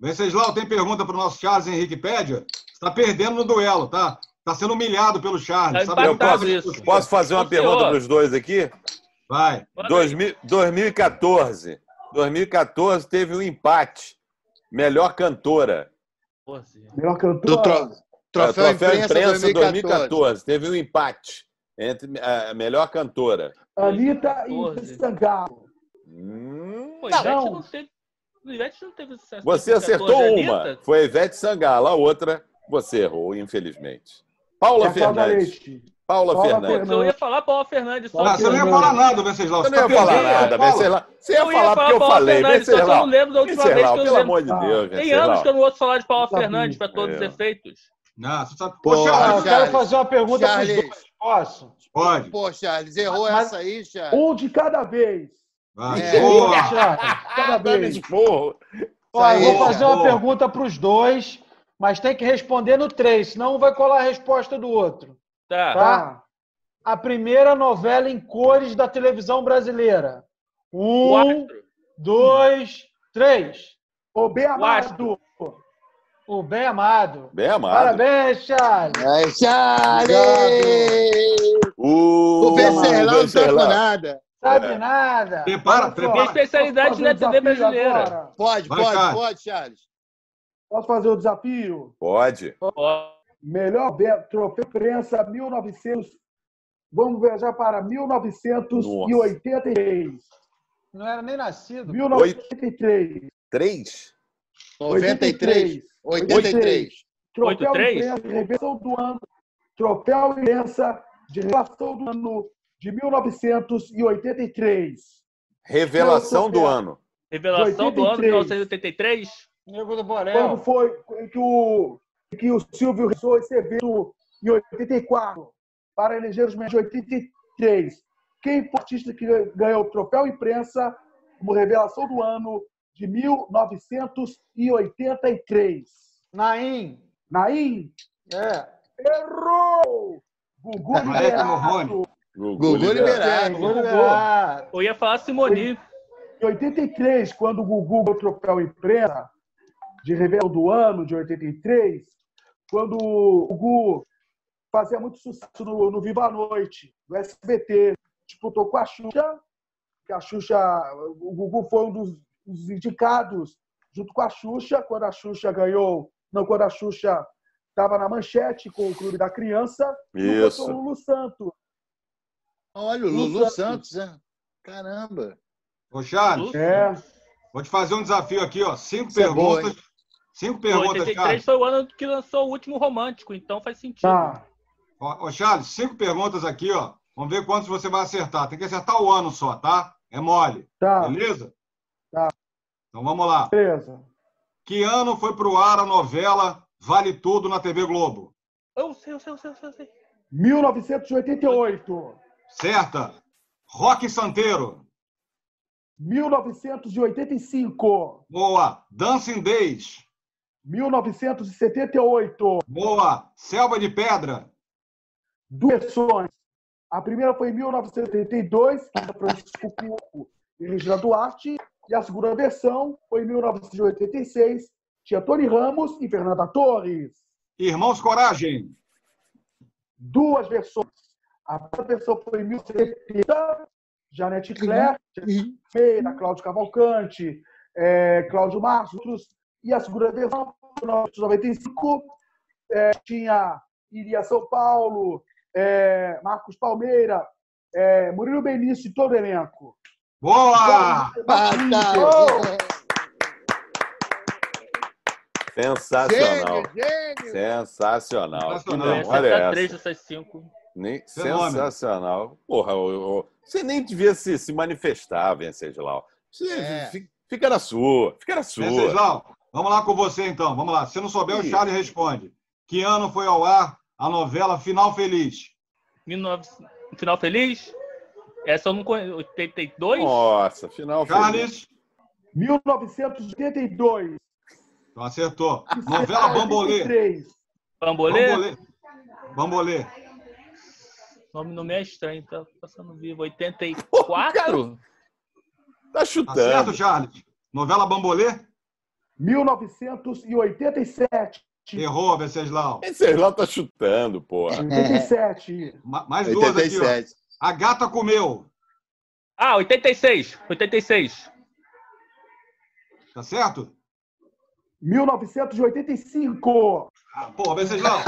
Venceslau, tem pergunta para o nosso Charles Henrique Pédia? Está perdendo no duelo, tá? Está sendo humilhado pelo Charles. Tá eu posso, posso, fazer uma pergunta para os dois aqui? Vai. 2000, 2014. 2014 teve um empate. Melhor cantora. Melhor cantora. Do, Troféu, é, Troféu Imprensa, Imprensa 2014. 2014. Teve um empate entre a melhor cantora. Anitta e Sangalo. Hum, Pô, Ivete não. não teve, Ivete não teve sucesso. Você acertou uma. Foi Ivete Sangalo. A outra você errou, infelizmente. Paula Fernandes. Paula, Paula Fernandes. Fernandes. Eu ia falar Paula Fernandes. Só você não ia falar nada, Venceslau. Você não ia falar nada, Venceslau. Você ia falar porque eu falei. Venceslau. Eu não lembro da última vez que eu Pelo amor de Deus, Tem anos que eu não ouço falar de Paula Fernandes para todos os é. efeitos. Não, você sabe. Pô, Charles, eu quero fazer uma pergunta para os dois. Posso? Pode. Pô, Charles, errou Mas, essa aí, Charles. Um de cada vez. É. Boa! Parabéns. Porra. Ó, eu vou fazer uma pergunta para os dois, mas tem que responder no três, senão um vai colar a resposta do outro. Tá. tá? A primeira novela em cores da televisão brasileira. Um, Quatro. dois, três. O bem amado. O bem amado. Bem amado. Parabéns, Charles. É, Charles! Uh, o Becerlão não sabe nada. Sabe é. nada. Prepara, prepara. Minha especialidade na TV brasileira. Agora. Pode, Vai, pode, Charles. pode, Charles. Posso fazer o desafio? Pode. Pode. Melhor troféu imprensa 1900. Vamos viajar para 1983. Nossa. Não era nem nascido. 1983. 3? 93. 83. Troféu 83? imprensa de revelação do ano. Troféu imprensa de revelação do ano de 1983. Revelação do ano. Revelação do ano de 1983? Nego do Borel. Quando foi que o, que o Silvio realizou esse evento em 84 para eleger os melhores de 83. Quem foi o artista que ganhou o troféu imprensa como revelação do ano de 1983? Naim. Naim? É. Errou! Gugu Liberato. Gugu Liberato. Gugu liberado. Eu ia falar Simoni. Em 83, quando o Gugu ganhou o troféu imprensa de revelação do ano, de 83, quando o Gugu fazia muito sucesso no, no Viva a Noite, no SBT, disputou com a Xuxa, que a Xuxa, o Gugu foi um dos, dos indicados junto com a Xuxa, quando a Xuxa ganhou, não, quando a Xuxa estava na manchete com o Clube da Criança, Isso. o Lulu Santos. Olha, o Lulu, Lulu Santos, Santos, é. Caramba. Ô, Charles, é. vou te fazer um desafio aqui, ó. Cinco Isso perguntas. É Cinco perguntas, 83 Charles. foi o ano que lançou o último romântico, então faz sentido. Tá. Ô, Charles, cinco perguntas aqui, ó. Vamos ver quantos você vai acertar. Tem que acertar o ano só, tá? É mole. Tá. Beleza? Tá. Então vamos lá. Beleza. Que ano foi pro ar a novela Vale Tudo na TV Globo? Eu sei, eu sei, eu sei, eu sei. 1988. Certa. Rock Santeiro. 1985. Boa. Dancing Days. 1978. Boa. Selva de Pedra. Duas versões. A primeira foi em 1982, da Francisco Cuco e Regina Duarte. E a segunda versão foi em 1986, tinha Tony Ramos e Fernanda Torres. Irmãos Coragem. Duas versões. A primeira versão foi em 1970, Janete Claire, Feira, Cláudio Cavalcante, é, Cláudio Marcos, e a segunda versão, em 1995, é, tinha Iria São Paulo, é, Marcos Palmeira, é, Murilo Benício e todo o elenco. Boa! Sensacional. Gênio, gênio. Sensacional. Sensacional. Olha essa. Três dessas cinco. Nem, sensacional. Porra, eu, eu, você nem devia se, se manifestar, Venceslau. Você é. fica na sua, fica na sua. Venceslau, vamos lá com você então. Vamos lá. Se não souber, o Charlie responde. Que ano foi ao ar a novela Final Feliz? 19... Final Feliz? Essa eu não conheço. 82? Nossa, Final Charles? Feliz. 1982. Então acertou. Novela Bambolê. Bambolê? Bambolê. Bambolê. O nome não me é estranho, tá passando vivo. 84? tá chutando. Tá certo, Charles? Novela Bambolê? 1987. Errou, Venceslau. Venceslau tá chutando, porra. 87. Mais duas 87. aqui, ó. A gata comeu. Ah, 86. 86. Tá certo? 1985. Ah, porra, Venceslau.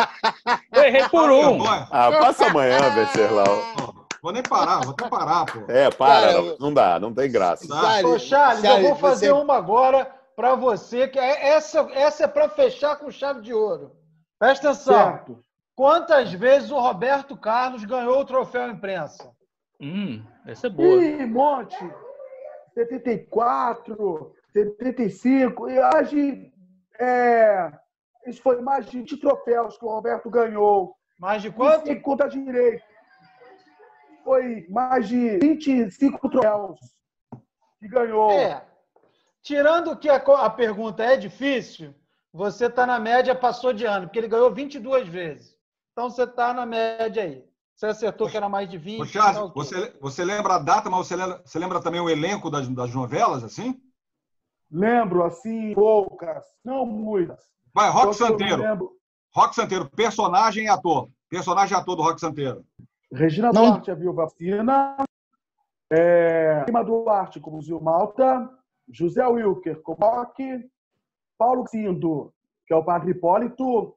Eu errei por um. Ah, passa amanhã, Venceslau. Vou nem parar, vou até parar, pô. É, para, Cara, não dá, não tem graça. Ô, Charles, eu vou fazer você... uma agora para você, que é, essa, essa é para fechar com chave de ouro. Presta atenção. Certo. Quantas vezes o Roberto Carlos ganhou o troféu imprensa? Hum, essa é boa. Ih, monte. 74, 75. E hoje, é, isso foi mais de 20 troféus que o Roberto ganhou. Mais de quanto? Sem conta direito. Foi mais de 25 troféus. que ganhou. É. Tirando que a, a pergunta é difícil, você está na média, passou de ano, porque ele ganhou 22 vezes. Então você está na média aí. Você acertou que era mais de 20. Charles, tá você, você lembra a data, mas você lembra, você lembra também o elenco das, das novelas, assim? Lembro, assim, poucas, não muitas. Vai, Rock então, Santeiro. Rock Santeiro, personagem e ator. Personagem e ator do Rock Santeiro. Regina não. Duarte, a viúva Fina. É, Lima Duarte, como Zil Malta. José Wilker, como Rock. Paulo Cindo, que é o Padre Hipólito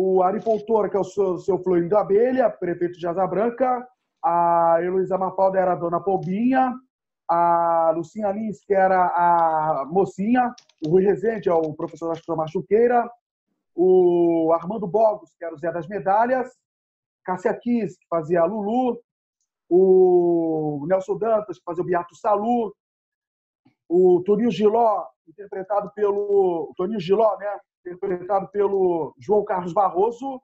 o Ari Fontoura, que é o seu, seu Abelha, prefeito de Asa Branca, a Heloísa Mafalda era a dona Pobinha, a Lucinha Lins, que era a mocinha, o Rui Rezende é o professor Astro Machuqueira, o Armando Bogos, que era o Zé das Medalhas, Cássia Kiss, que fazia a Lulu, o Nelson Dantas, que fazia o Beato Salu, o Toninho Giló, interpretado pelo... Toninho Giló, né? Interpretado pelo João Carlos Barroso.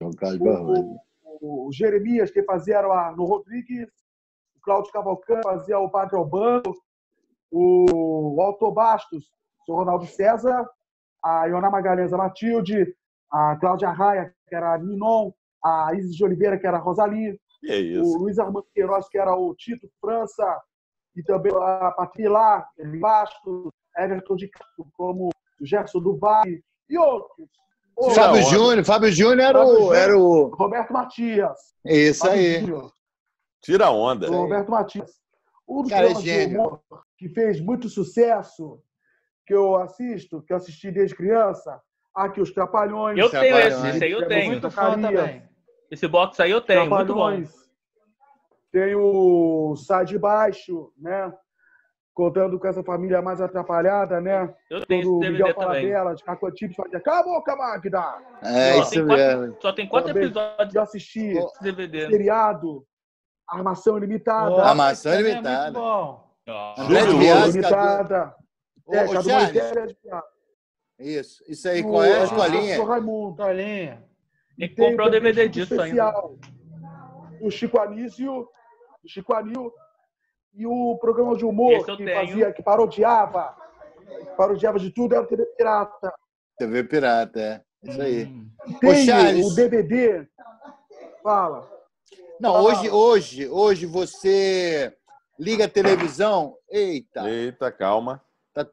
João Carlos Barroso. O, o, Jeremias, que fazia era no Rodrigues. O Cláudio Cavalcante fazia o Padre Albano. O, o Alto Bastos, o Ronaldo César. A Iona Magalhães, a Matilde. A Cláudia Raia, que era a Ninon. A Isis de Oliveira, que era a Rosalie. O Luiz Armando Queiroz, que era o Tito França. E também a Patrícia Lá, Bastos. Everton de Castro, como o Gerson do Vale, e outros. Fábio Júnior, Fábio Júnior era, o, era o. Roberto Matias. Isso Fábio aí. Júnior. Tira onda. O Roberto Matias. Um dos Cara, é humor que fez muito sucesso, que eu assisto, que eu assisti desde criança, aqui os Trapalhões. Eu tenho esse, esse aí eu tenho. Muito fã também. Esse box aí eu tenho, Trapalhões. muito bom. Tem o Sai de Baixo, né? Contando com essa família mais atrapalhada, né? Eu tenho Quando esse Miguel Falabella, de Cacotipe, fazia Cala a boca, Magda! É, só isso mesmo. Só tem quatro episódios de assistir DVD. seriado, Armação Ilimitada. Oh, Armação é Ilimitada. É bom. Oh. André de Vias, Ilimitada. É, Cadu Charles. Isso. Isso aí, qual é a escolinha? Raimundo. Escolinha. Tem que comprar o DVD disso especial. ainda. O Chico Anísio, o Chico Anísio e o programa de humor que tenho. fazia, que parodiava, parodiava de tudo, era TV Pirata. TV Pirata, é. Isso aí. Hum. Tem o DVD. Fala. Não, Fala. hoje, hoje, hoje você liga a televisão. Eita. Eita, calma. Tá,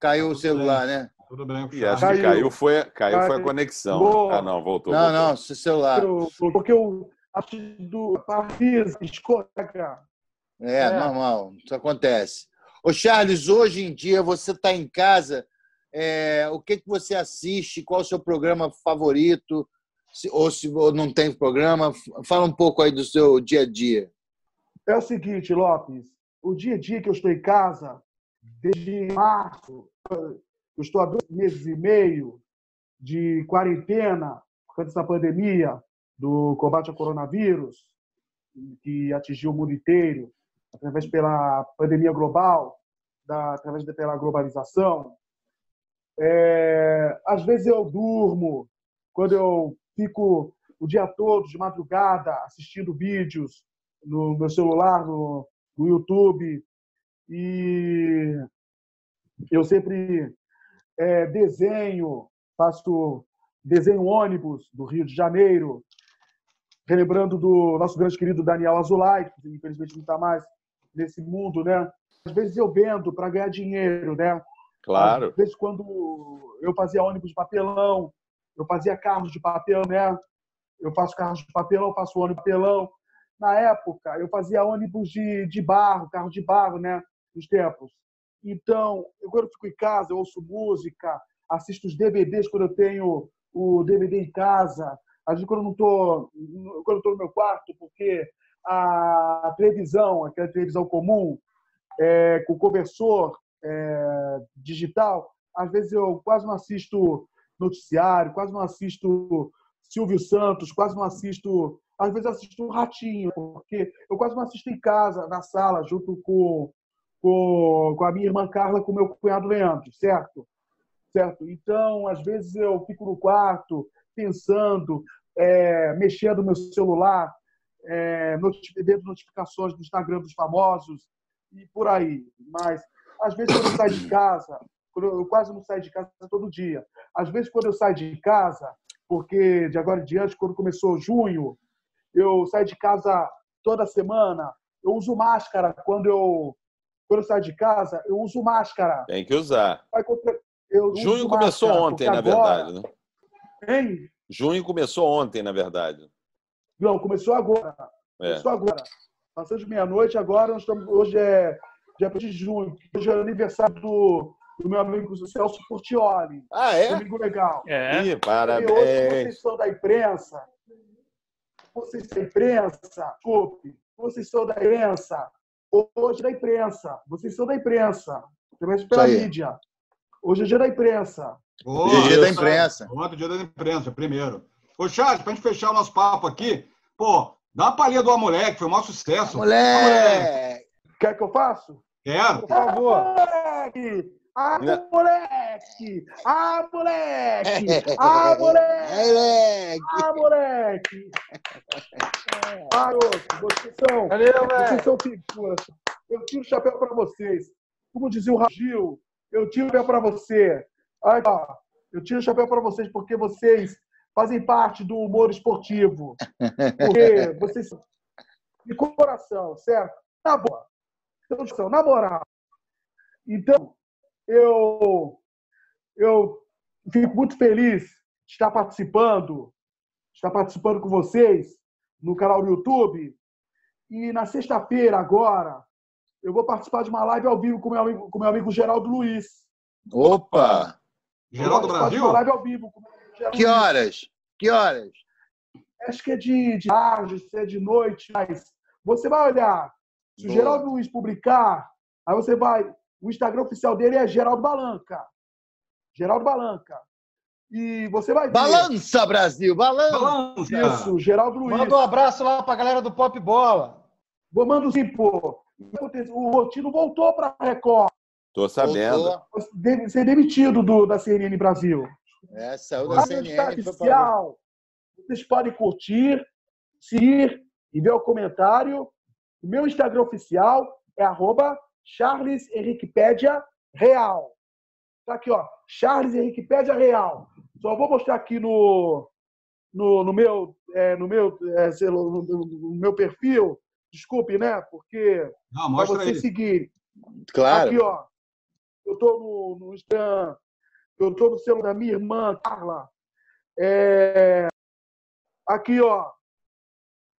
caiu tá o celular, bem. né? Tudo bem. E acho caiu. que caiu foi, caiu foi a conexão. Boa. Ah, não, voltou. Não, voltou. não, seu celular. Porque o acho do Paris escorrega é, é, normal, isso acontece. Ô Charles, hoje em dia você está em casa, é, o que, que você assiste? Qual o seu programa favorito? Se, ou se ou não tem programa, fala um pouco aí do seu dia a dia. É o seguinte, Lopes, o dia a dia que eu estou em casa, desde março, eu estou há dois meses e meio de quarentena por causa dessa pandemia do combate ao coronavírus, que atingiu o mundo inteiro através pela pandemia global, da, através da, pela globalização. É, às vezes eu durmo, quando eu fico o dia todo, de madrugada, assistindo vídeos no meu celular, no, no YouTube, e eu sempre é, desenho, faço desenho ônibus do Rio de Janeiro, relembrando do nosso grande querido Daniel Azulay, que infelizmente não está mais, nesse mundo, né? Às vezes eu vendo para ganhar dinheiro, né? Claro. Às vezes quando eu fazia ônibus de papelão, eu fazia carros de papel, né? Eu faço carros de papelão, faço ônibus de papelão. Na época, eu fazia ônibus de, de barro, carro de barro, né? Nos tempos. Então, eu, quando eu fico em casa, eu ouço música, assisto os DVDs quando eu tenho o DVD em casa. Às vezes, quando eu não estou quando eu tô no meu quarto, porque a televisão, aquela televisão comum, é, com conversor é, digital, às vezes eu quase não assisto noticiário, quase não assisto Silvio Santos, quase não assisto. Às vezes assisto um ratinho, porque eu quase não assisto em casa, na sala, junto com, com, com a minha irmã Carla com o meu cunhado Leandro, certo? Certo? Então, às vezes eu fico no quarto pensando, é, mexendo no meu celular, é, vendo notificações do Instagram dos famosos, e por aí. Mas, às vezes, quando eu saio de casa, eu quase não saio de casa todo dia. Às vezes, quando eu saio de casa, porque de agora em diante, quando começou junho, eu saio de casa toda semana, eu uso máscara quando eu quando eu saio de casa, eu uso máscara. Tem que usar. Junho começou ontem, na agora... verdade, né? Hein? Junho começou ontem, na verdade. Não, começou agora. É. Começou agora. Passou de meia-noite, agora nós estamos, hoje é dia 1 de junho. Hoje é aniversário do, do meu amigo Celso Portioli. Ah, é? Amigo legal. É. Ih, parabéns. vocês são da imprensa. Vocês são da imprensa. Desculpe. Vocês são da imprensa hoje da imprensa. Vocês são da imprensa. Começa pela mídia. Hoje é dia da imprensa. hoje é dia da imprensa. Ontem é dia da imprensa, primeiro. Ô, Charles, pra gente fechar o nosso papo aqui, pô, dá uma palhinha do A Moleque, foi um maior sucesso. Moleque! Quer que eu faça? Quero. Por favor. Moleque! Ah, moleque! Ah, moleque! Ah, moleque! Ah, moleque! Ah, moleque! vocês são, Valeu, vocês são figuras. Eu tiro o chapéu para vocês. Como dizia o Ragil, eu tiro o chapéu para você. Aí, ó, eu tiro o chapéu para vocês porque vocês fazem parte do humor esportivo. Porque vocês de coração, certo? Na boa. Na moral. Então, eu, eu fico muito feliz de estar participando, de estar participando com vocês no canal do YouTube. E na sexta-feira, agora, eu vou participar de uma live ao vivo com meu amigo, com meu amigo Geraldo Luiz. Opa! Geraldo Brasil? Uma live ao vivo com que horas? Que horas? Acho que é de, de tarde, se é de noite, mas você vai olhar. Se o Geraldo Luiz publicar, aí você vai o Instagram oficial dele é Geraldo Balanca. Geraldo Balanca. E você vai ver. Balança, Brasil! Balança! Isso, Geraldo Luiz. Manda um abraço lá pra galera do Pop Bola. Vou mandar sim, pô. O Rotino voltou pra Record. Tô sabendo. Ser demitido do, da CNN Brasil. É, saiu da CNN. Oficial. Vocês podem curtir, seguir e ver o comentário. O meu Instagram oficial é arroba Charles Henriquepédia Real. Tá aqui, ó. Charles Henriquepédia Real. Só vou mostrar aqui no, no, no meu, é, no, meu é, no, no, meu perfil. Desculpe, né? Porque para você aí. seguir. Claro. Aqui, ó. Eu tô no, no Instagram. Eu tô no celular da minha irmã, Carla. É, aqui, ó.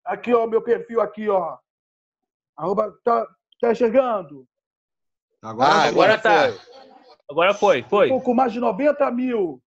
Aqui, ó, meu perfil aqui, ó. Arroba, tá, tá enxergando? Agora, ah, agora tá. Agora foi, foi. Estou com mais de 90 mil.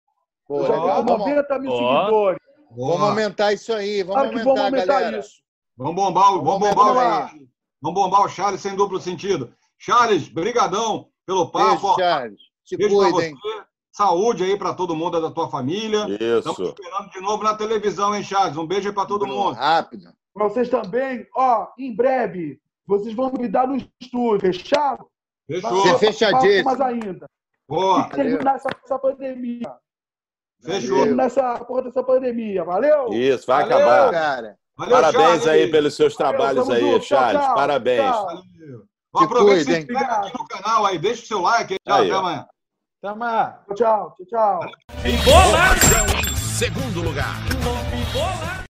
Já com 90 mil seguidores. Vamos aumentar isso aí. Vamos claro aumentar, vamos aumentar galera. isso. Vamos bombar, vamos, vamos bombar, vamos, vamos bombar o Charles sem duplo sentido. Charles, brigadão pelo papo. Beijo, Charles. Se Beijo cuidem. Você. Saúde aí para todo mundo da tua família. Isso. Estamos esperando de novo na televisão, hein, Charles? Um beijo aí para todo mundo. Rápido. Para vocês também, ó, em breve, vocês vão me dar no estúdio, fechado? Fechou. Você fechadinho. Mais ainda. Boa. E terminar essa, essa pandemia. Fechou. Terminar essa porra dessa pandemia. Valeu? Isso, vai Valeu, acabar. Cara. Valeu, Parabéns Charles. aí pelos seus trabalhos Valeu, aí, junto. Charles. Tchau, tchau. Parabéns. Tchau. Valeu. Aproveita e se inscreve aqui no canal aí. Deixa o seu like. Tchau, até amanhã. Até. Tchau, tchau, tchau. Em bola! Segundo lugar.